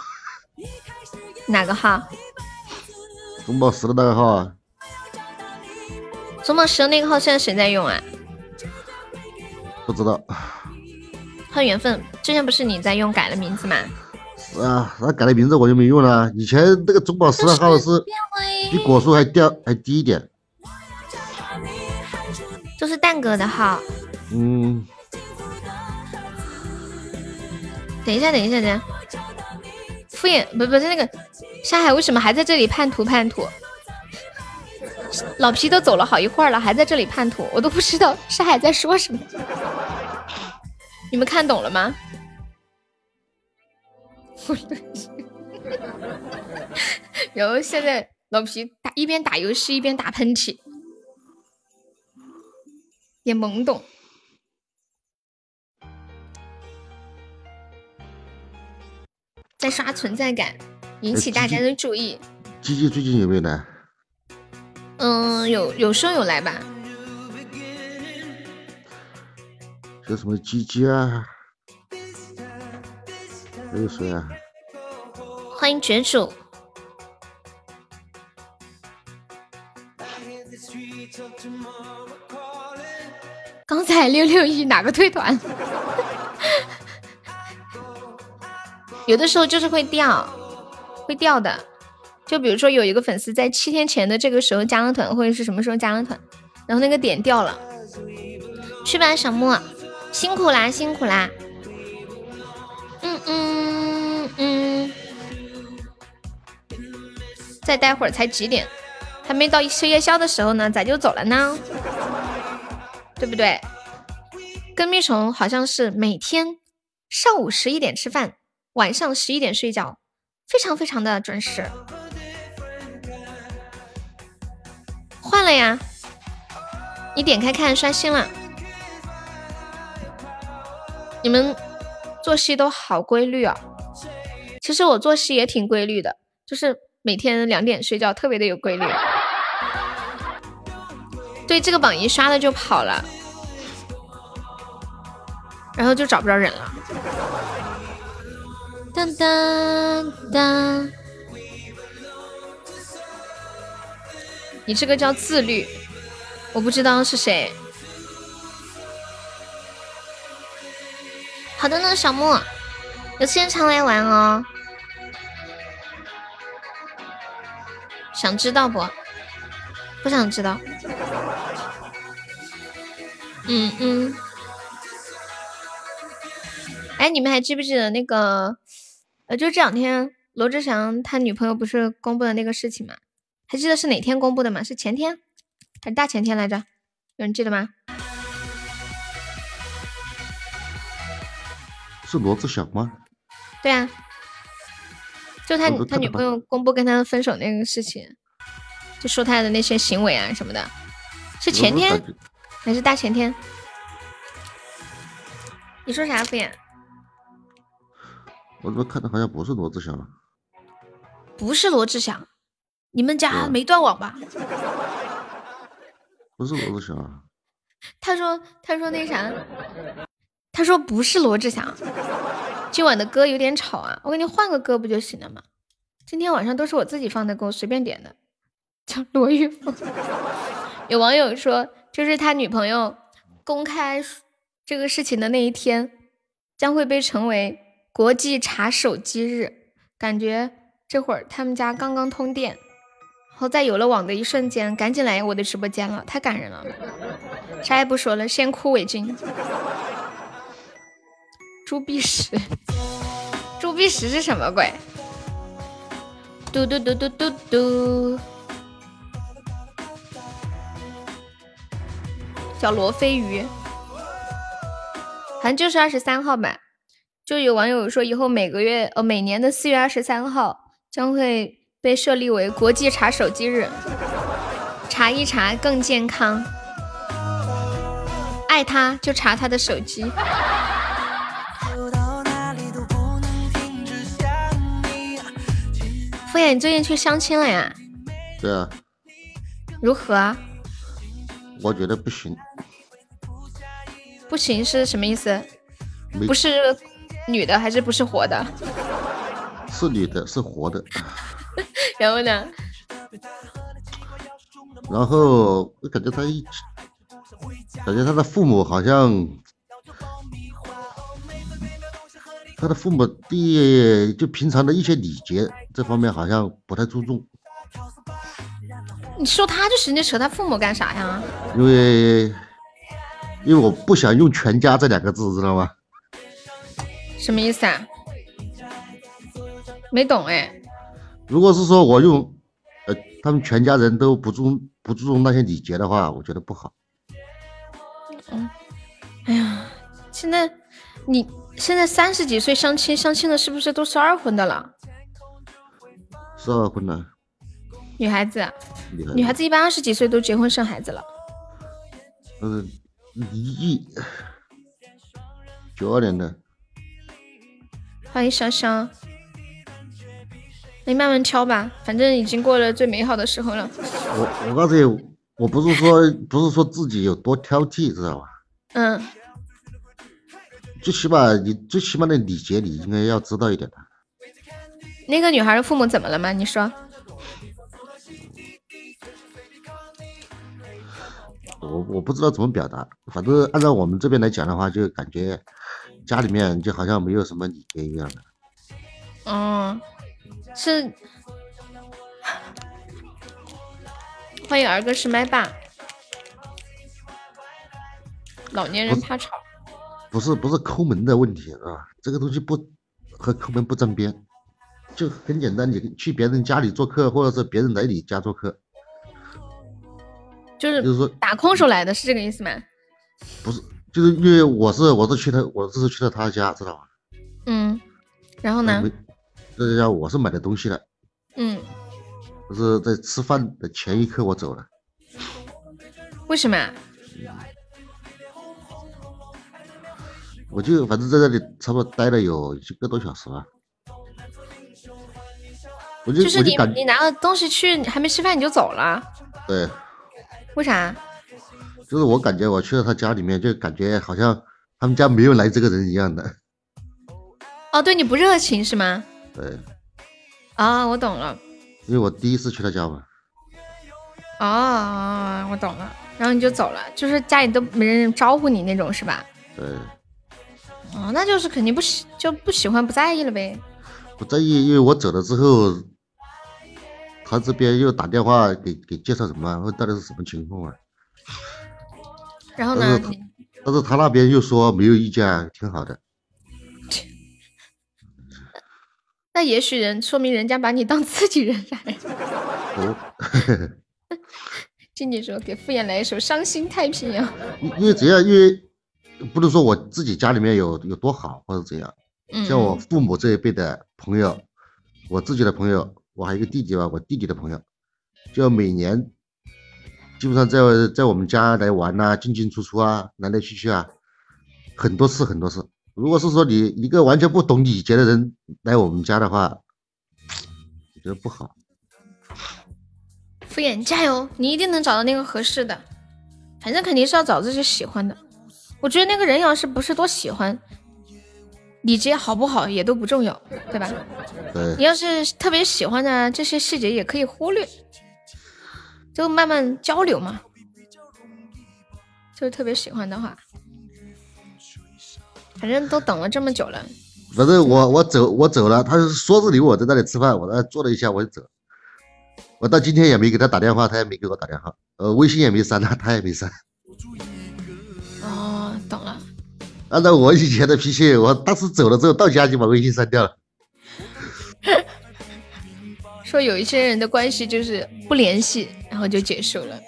哪个号？总榜十的那个号啊。总榜十的那个号现在谁在用啊？不知道。换缘分，之前不是你在用改了名字吗？是啊，那改了名字我就没用了。以前那个中宝十的号是比果树还掉还低一点。这是蛋哥的号。嗯。等一下，等一下，等下。敷衍不不是那个沙海为什么还在这里叛徒叛徒？老皮都走了好一会儿了，还在这里叛徒，我都不知道沙海在说什么。你们看懂了吗？然后现在老皮打一边打游戏一边打喷嚏，也懵懂，在刷存在感，引起大家的注意。鸡鸡最近有没有来？嗯，有有说有来吧。叫什么鸡鸡啊？没有谁啊？欢迎卷主。刚才六六一哪个退团？有的时候就是会掉，会掉的。就比如说有一个粉丝在七天前的这个时候加了团，或者是什么时候加了团，然后那个点掉了。去吧，小莫。辛苦啦，辛苦啦。嗯嗯，再待会儿才几点？还没到吃夜宵的时候呢，咋就走了呢？对不对？跟蜜虫好像是每天上午十一点吃饭，晚上十一点睡觉，非常非常的准时。换了呀，你点开看，刷新了。你们作息都好规律啊！其实我作息也挺规律的，就是每天两点睡觉，特别的有规律。对，这个榜一刷了就跑了，然后就找不着人了。当当当！你这个叫自律，我不知道是谁。好的呢，小莫，有时间常来玩哦。想知道不？不想知道。嗯嗯。哎，你们还记不记得那个？呃，就这两天罗志祥他女朋友不是公布的那个事情吗？还记得是哪天公布的吗？是前天还是大前天来着？有人记得吗？是罗志祥吗？对啊，就他他女朋友公布跟他分手那个事情，就说他的那些行为啊什么的，是前天还是大前天？你说啥敷衍？我怎么看的好像不是罗志祥啊？不是罗志祥，你们家没断网吧？不是罗志祥啊？他说他说那啥，他说不是罗志祥，今晚的歌有点吵啊，我给你换个歌不就行了吗？今天晚上都是我自己放的歌，随便点的，叫罗玉凤。有网友说，就是他女朋友公开这个事情的那一天，将会被称为国际查手机日。感觉这会儿他们家刚刚通电，然后在有了网的一瞬间，赶紧来我的直播间了，太感人了。啥也不说了，先哭为敬。猪鼻屎，猪鼻屎是什么鬼？嘟嘟嘟嘟嘟嘟，小罗非鱼，好像就是二十三号吧。就有网友说，以后每个月呃每年的四月二十三号将会被设立为国际查手机日，查一查更健康。爱他就查他的手机。敷衍，你最近去相亲了呀？对啊，如何啊？我觉得不行，不行是什么意思？不是女的还是不是活的？是女的，是活的。然后呢？然后我感觉他一，感觉他的父母好像，他的父母对就平常的一些礼节这方面好像不太注重，你说他就行，你扯他父母干啥呀？因为因为我不想用全家这两个字，知道吗？什么意思啊？没懂哎。如果是说我用，呃，他们全家人都不注不注重那些礼节的话，我觉得不好。嗯哎呀，现在你现在三十几岁相亲，相亲的是不是都是二婚的了？是二婚的，女孩子，女孩子一般二十几岁都结婚生孩子了。嗯，离异，九二年的，欢迎香香，你慢慢挑吧，反正已经过了最美好的时候了。我我告诉你，我不是说不是说自己有多挑剔，知道吧？嗯，最起码你最起码的礼节你应该要知道一点的。那个女孩的父母怎么了吗？你说，我我不知道怎么表达，反正按照我们这边来讲的话，就感觉家里面就好像没有什么礼节一样的。嗯，是，欢迎儿歌是麦霸，老年人怕吵。不是不是抠门的问题啊，这个东西不和抠门不沾边，就很简单，你去别人家里做客，或者是别人来你家做客，就是就是说打空手来的，是这个意思吗？不是，就是因为我是我是去他我这是去了他家，知道吧？嗯，然后呢没？这家我是买的东西的，嗯，就是在吃饭的前一刻我走了，为什么我就反正在这里差不多待了有一个多小时吧，我就就是你就你拿了东西去，你还没吃饭你就走了，对，为啥？就是我感觉我去了他家里面，就感觉好像他们家没有来这个人一样的，哦，对你不热情是吗？对，啊、我懂了。因为我第一次去他家嘛，哦哦，我懂了。然后你就走了，就是家里都没人招呼你那种是吧？对，哦，那就是肯定不喜就不喜欢不在意了呗。不在意，因为我走了之后，他这边又打电话给给介绍什么，问到底是什么情况啊？然后呢但是？他那边又说没有意见啊，挺好的。那也许人说明人家把你当自己人来。哦，静姐说给傅衍来一首《伤心太平洋》。因因为只要，因为不能说我自己家里面有有多好或者怎样，嗯像我父母这一辈的朋友，我自己的朋友，我还有一个弟弟吧，我弟弟的朋友，就每年基本上在在我们家来玩呐、进进出出啊，来来去去啊，很多次很多次。如果是说你一个完全不懂礼节的人来我们家的话，我觉得不好。敷衍，加油，你一定能找到那个合适的。反正肯定是要找自己喜欢的。我觉得那个人要是不是多喜欢，礼节好不好也都不重要，对吧？对你要是特别喜欢的这些细节也可以忽略，就慢慢交流嘛。就是特别喜欢的话，反正都等了这么久了，反正我我走我走了，他是说是留我在那里吃饭，我在那坐了一下我就走。我到今天也没给他打电话，他也没给我打电话，呃，微信也没删他，他也没删。哦，懂了。按照我以前的脾气，我当时走了之后到家就把微信删掉了。说有一些人的关系就是不联系，然后就结束了。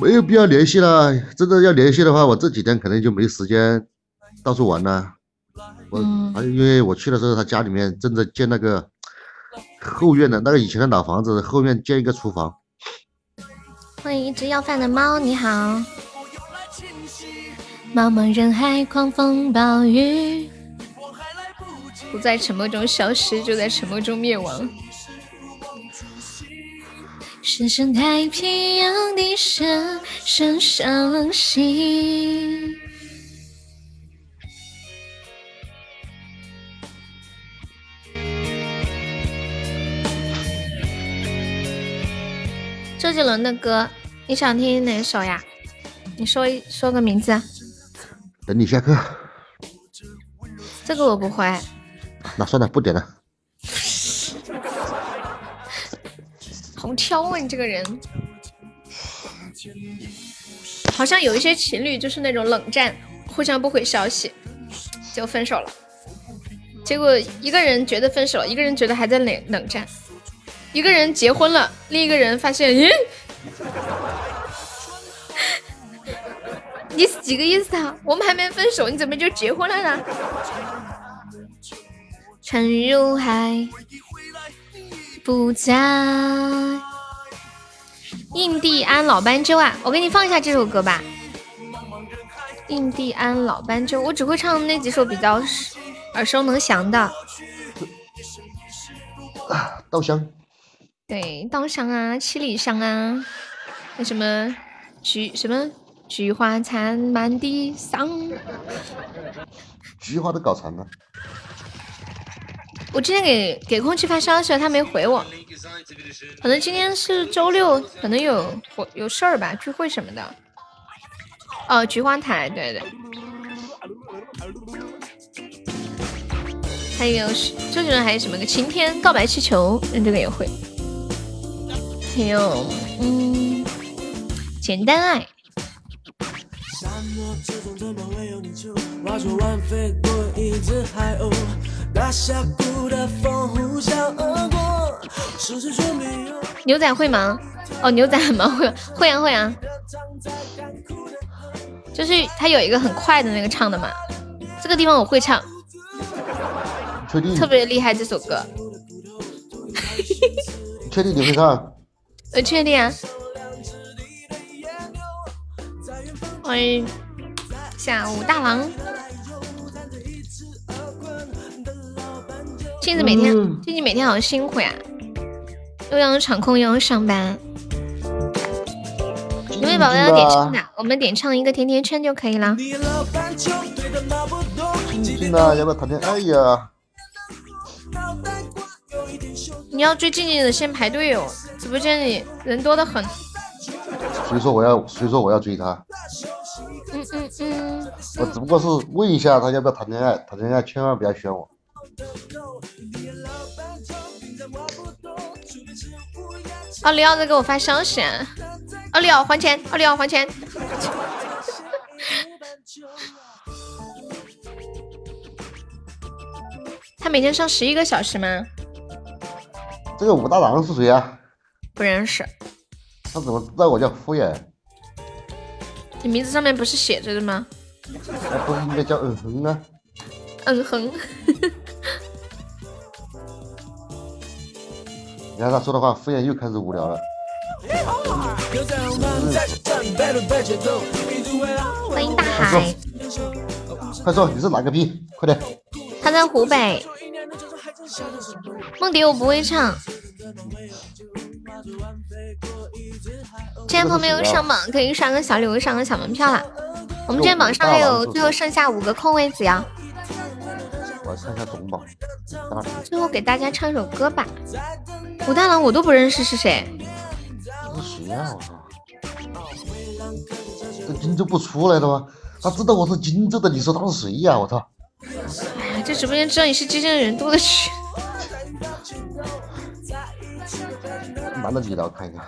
没有必要联系了，真的要联系的话，我这几天可能就没时间到处玩了。我还因为我去的时候，他家里面正在建那个后院的那个以前的老房子，后面建一个厨房。欢迎一只要饭的猫，你好。茫茫人海，狂风暴雨，不在沉默中消失，就在沉默中灭亡。深深太平洋的深深伤心。周杰伦的歌，你想听哪首呀？你说一说个名字。啊等你下课，这个我不会。那算了，不点了。好挑啊，你这个人。好像有一些情侣就是那种冷战，互相不回消息，就分手了。结果一个人觉得分手了，一个人觉得还在冷冷战，一个人结婚了，另一个人发现，咦，你是几个意思啊？我们还没分手，你怎么就结婚了呢？沉入海，不在。印第安老斑鸠啊，我给你放一下这首歌吧。印第安老斑鸠，我只会唱那几首比较耳熟能详的。稻香，对，稻香啊，七里香啊，那什么菊什么菊花残满地伤。菊花都搞残了。我今天给给空气发消息了，他没回我，可能今天是周六，可能有活有事儿吧，聚会什么的。哦，菊花台，对对。还有周杰伦还有什么个晴天告白气球，嗯，这个也会。还有，嗯，简单爱。牛仔会吗？哦，牛仔很忙，会会啊会啊。就是他有一个很快的那个唱的嘛，这个地方我会唱？特别厉害这首歌，确定你会唱？我确定啊。欢迎下午大郎，镜子每天，静静每天好辛苦呀，又要场控又要上班。有没有宝宝要点唱的？我们点唱一个甜甜圈就可以了。静静啊，要不要谈恋爱呀？你要追静静的先排队哦，直播间里人多的很。所以说我要，所以说我要追她。嗯嗯嗯。我只不过是问一下她要不要谈恋爱，谈恋爱千万不要选我。奥利奥在给我发消息，奥利奥还钱，奥利奥还钱。他每天上十一个小时吗？这个武大郎是谁啊？不认识。他怎么知道我叫敷衍？你名字上面不是写着的吗？那不是应该叫嗯哼呢？嗯哼，你看他说的话，敷衍又开始无聊了。欢迎大海，快说你是哪个逼？快点！他在湖北。梦蝶我不会唱。今天朋友没有上榜，可以刷个小礼物，上个小门票啦。我们今天榜上还有最后剩下五个空位子呀。我看一下总榜。最后给大家唱首歌吧。武大郎我都不认识是谁。这是谁呀？我操！这荆州不出来的吗？他知道我是荆州的，你说他是谁呀？我操！哎呀，这直播间知道你是金正人多的去。男的女的，我看一看。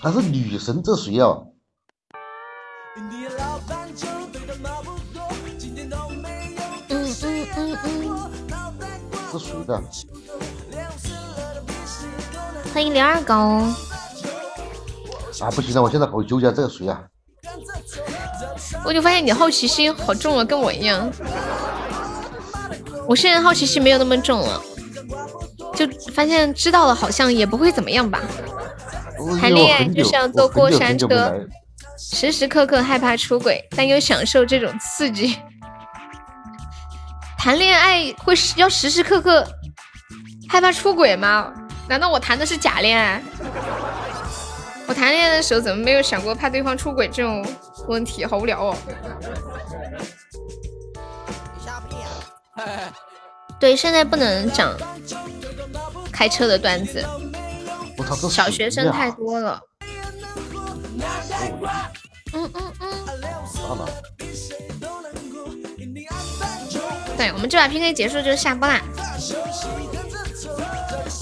还是女神，这谁呀？嗯嗯嗯嗯。是谁的？欢迎零二狗。啊，不行了，我现在好纠结，这个谁啊？我就发现你好奇心好重啊，跟我一样。我现在好奇心没有那么重了，就发现知道了好像也不会怎么样吧。谈恋爱就像坐过山车，时时刻刻害怕出轨，但又享受这种刺激。谈恋爱会要时时刻刻害怕出轨吗？难道我谈的是假恋爱？我谈恋爱的时候怎么没有想过怕对方出轨这种问题？好无聊哦。对，现在不能讲开车的段子。小学生太多了。嗯嗯嗯。对，我们这把 PK 结束就下播啦。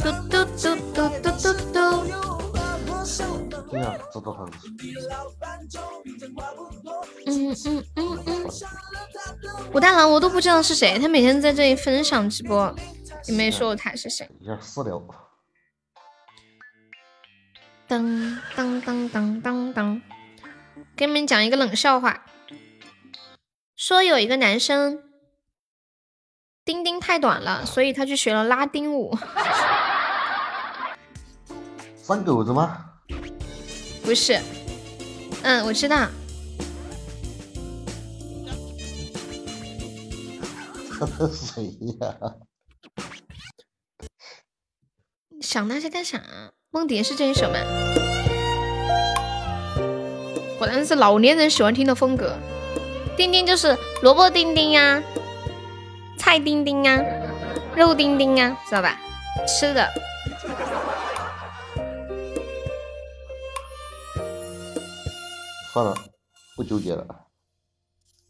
嘟嘟嘟嘟嘟嘟嘟。对呀，这都很。嗯嗯嗯嗯。武大郎我都不知道是谁，他每天在这里分享直播，也没说他是谁。呀，私聊。噔噔噔噔噔噔，给你们讲一个冷笑话。说有一个男生，丁丁太短了，所以他去学了拉丁舞。三狗子吗？不是，嗯，我知道。这是谁呀？想那些干啥？梦蝶是这一首吗？果然是老年人喜欢听的风格。丁丁就是萝卜丁丁呀，菜丁丁呀，肉丁丁呀，知道吧？吃的。算了，不纠结了。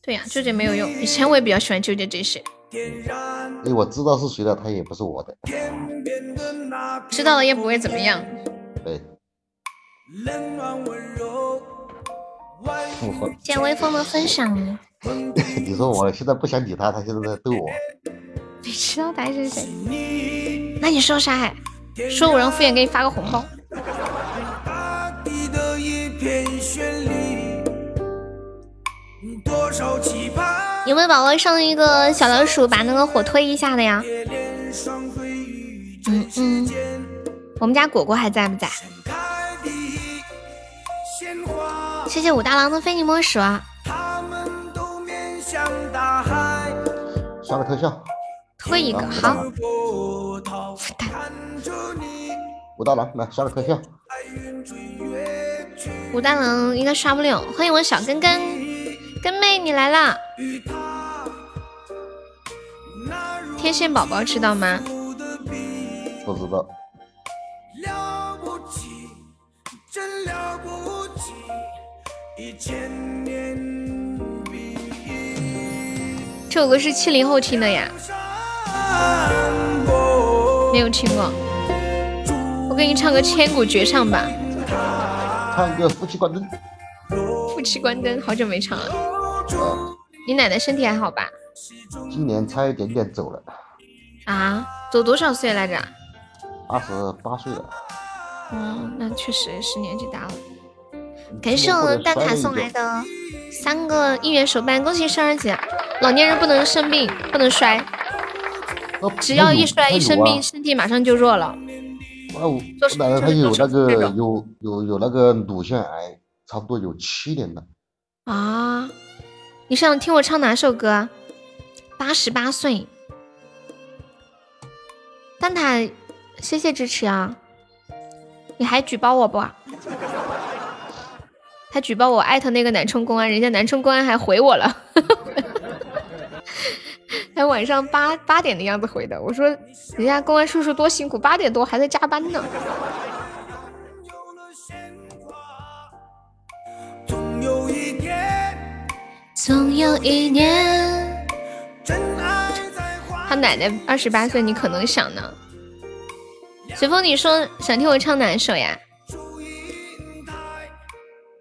对呀，纠结没有用。以前我也比较喜欢纠结这些。哎，我知道是谁的，他也不是我的。知道了也不会怎么样。对。见微风的分享。你说我现在不想理他，他现在在逗我。你知道他是谁？那你说啥？说我让敷衍给你发个红包。有没有宝宝上一个小老鼠把那个火推一下的呀？嗯嗯，我们家果果还在不在？谢谢武大郎的非你莫属啊！刷个特效，推一个好。武大郎来刷个特效。武大郎应该刷不了。欢迎我小根根，根妹你来啦！天线宝宝知道吗？不知道。这首歌是七零后听的呀，没有听过。我给你唱个千古绝唱吧。唱个夫妻关灯。夫妻关灯，好久没唱了。你奶奶身体还好吧？今年差一点点走了。啊？走多少岁来着？二十八岁了。嗯，那确实是年纪大了。感谢我们蛋挞送来的三个一元手办，恭喜生日姐！老年人不能生病，不能摔，哦只要一摔一生病，身体马上就弱了。我奶奶她有那个有有有那个乳腺癌，差不多有七年了。啊！你想听我唱哪首歌？八十八岁，蛋挞，谢谢支持啊！你还举报我不？还举报我艾特那个南充公安，人家南充公安还回我了，还晚上八八点的样子回的。我说人家公安叔叔多辛苦，八点多还在加班呢。总有一年，真爱在花他奶奶二十八岁，你可能想呢。随风，你说想听我唱哪首呀？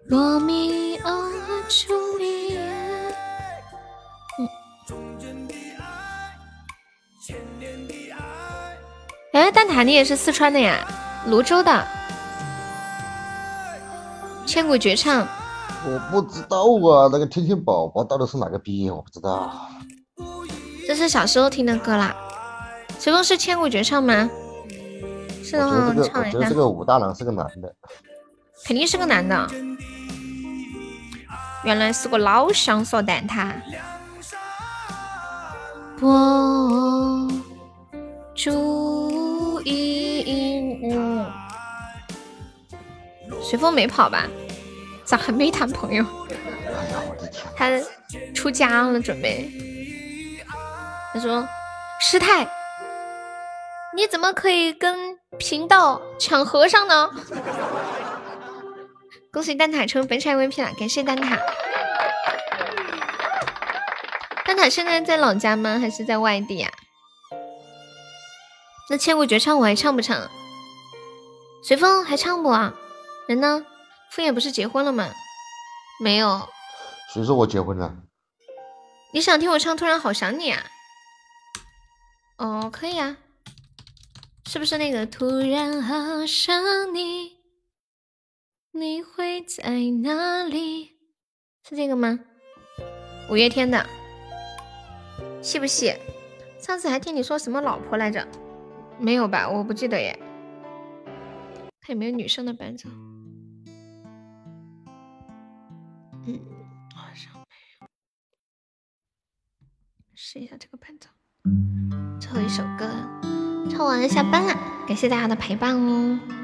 罗密欧和朱丽哎，蛋挞，你也是四川的呀？泸州的。千古绝唱，我不知道啊，那个天天宝宝到底是哪个逼？我不知道。这是小时候听的歌啦。随风是千古绝唱吗？是的话，唱一下我觉得这。个武大郎是个男的。肯定是个男的。原来是个老乡说蛋挞。我注意，嗯，随风没跑吧？咋还没谈朋友？他出家了，准备。他说：“师太，你怎么可以跟贫道抢和尚呢？” 恭喜蛋挞成本场 MVP 了，感谢蛋挞。蛋挞现在在老家吗？还是在外地呀、那千古绝唱我还唱不唱？随风还唱不啊？人呢？敷衍不是结婚了吗？没有。谁说我结婚了？你想听我唱《突然好想你》啊？哦，可以啊。是不是那个突然好想你，你会在哪里？是这个吗？五月天的，细不细？上次还听你说什么老婆来着？没有吧？我不记得耶。看有没有女生的伴奏。嗯，好像没有。试一下这个伴奏。最后一首歌，唱完了下班啦，感谢大家的陪伴哦。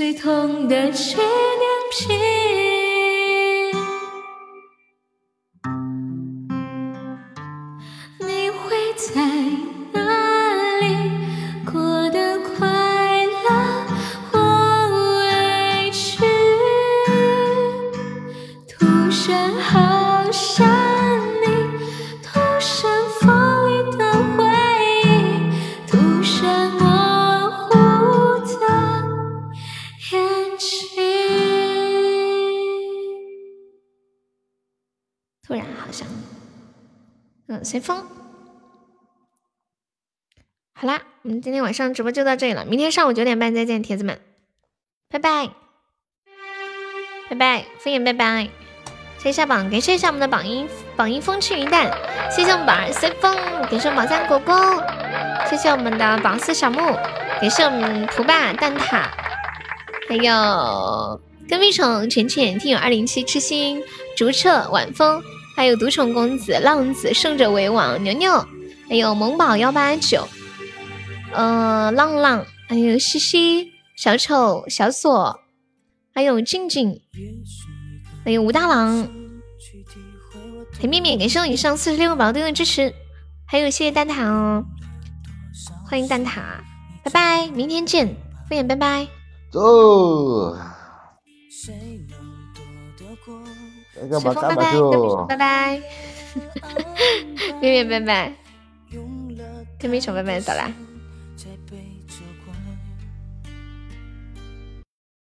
最痛的纪随风。好啦，我们今天晚上直播就到这里了，明天上午九点半再见，铁子们，拜拜，拜拜，敷衍拜拜，谢谢下榜，感谢一下我们的榜一榜一风轻云淡，谢谢我们榜二随风，感谢我们榜三果果，谢谢我们的榜四小木，感谢我们图霸蛋挞，还有跟屁虫、浅浅、听友二零七、痴心、竹彻、晚风，还有独宠公子、浪子、胜者为王、牛牛，还有萌宝幺八九。呃，浪浪，还有西西、小丑、小锁，还有静静，还有吴大郎，甜面面，感谢我以上四十六个宝贝的支持，还有谢谢蛋挞哦，欢迎蛋挞，拜拜，明天见，敷衍拜拜，走。那个随风拜拜，拜拜，月月拜拜，跟米虫拜拜，走啦。在背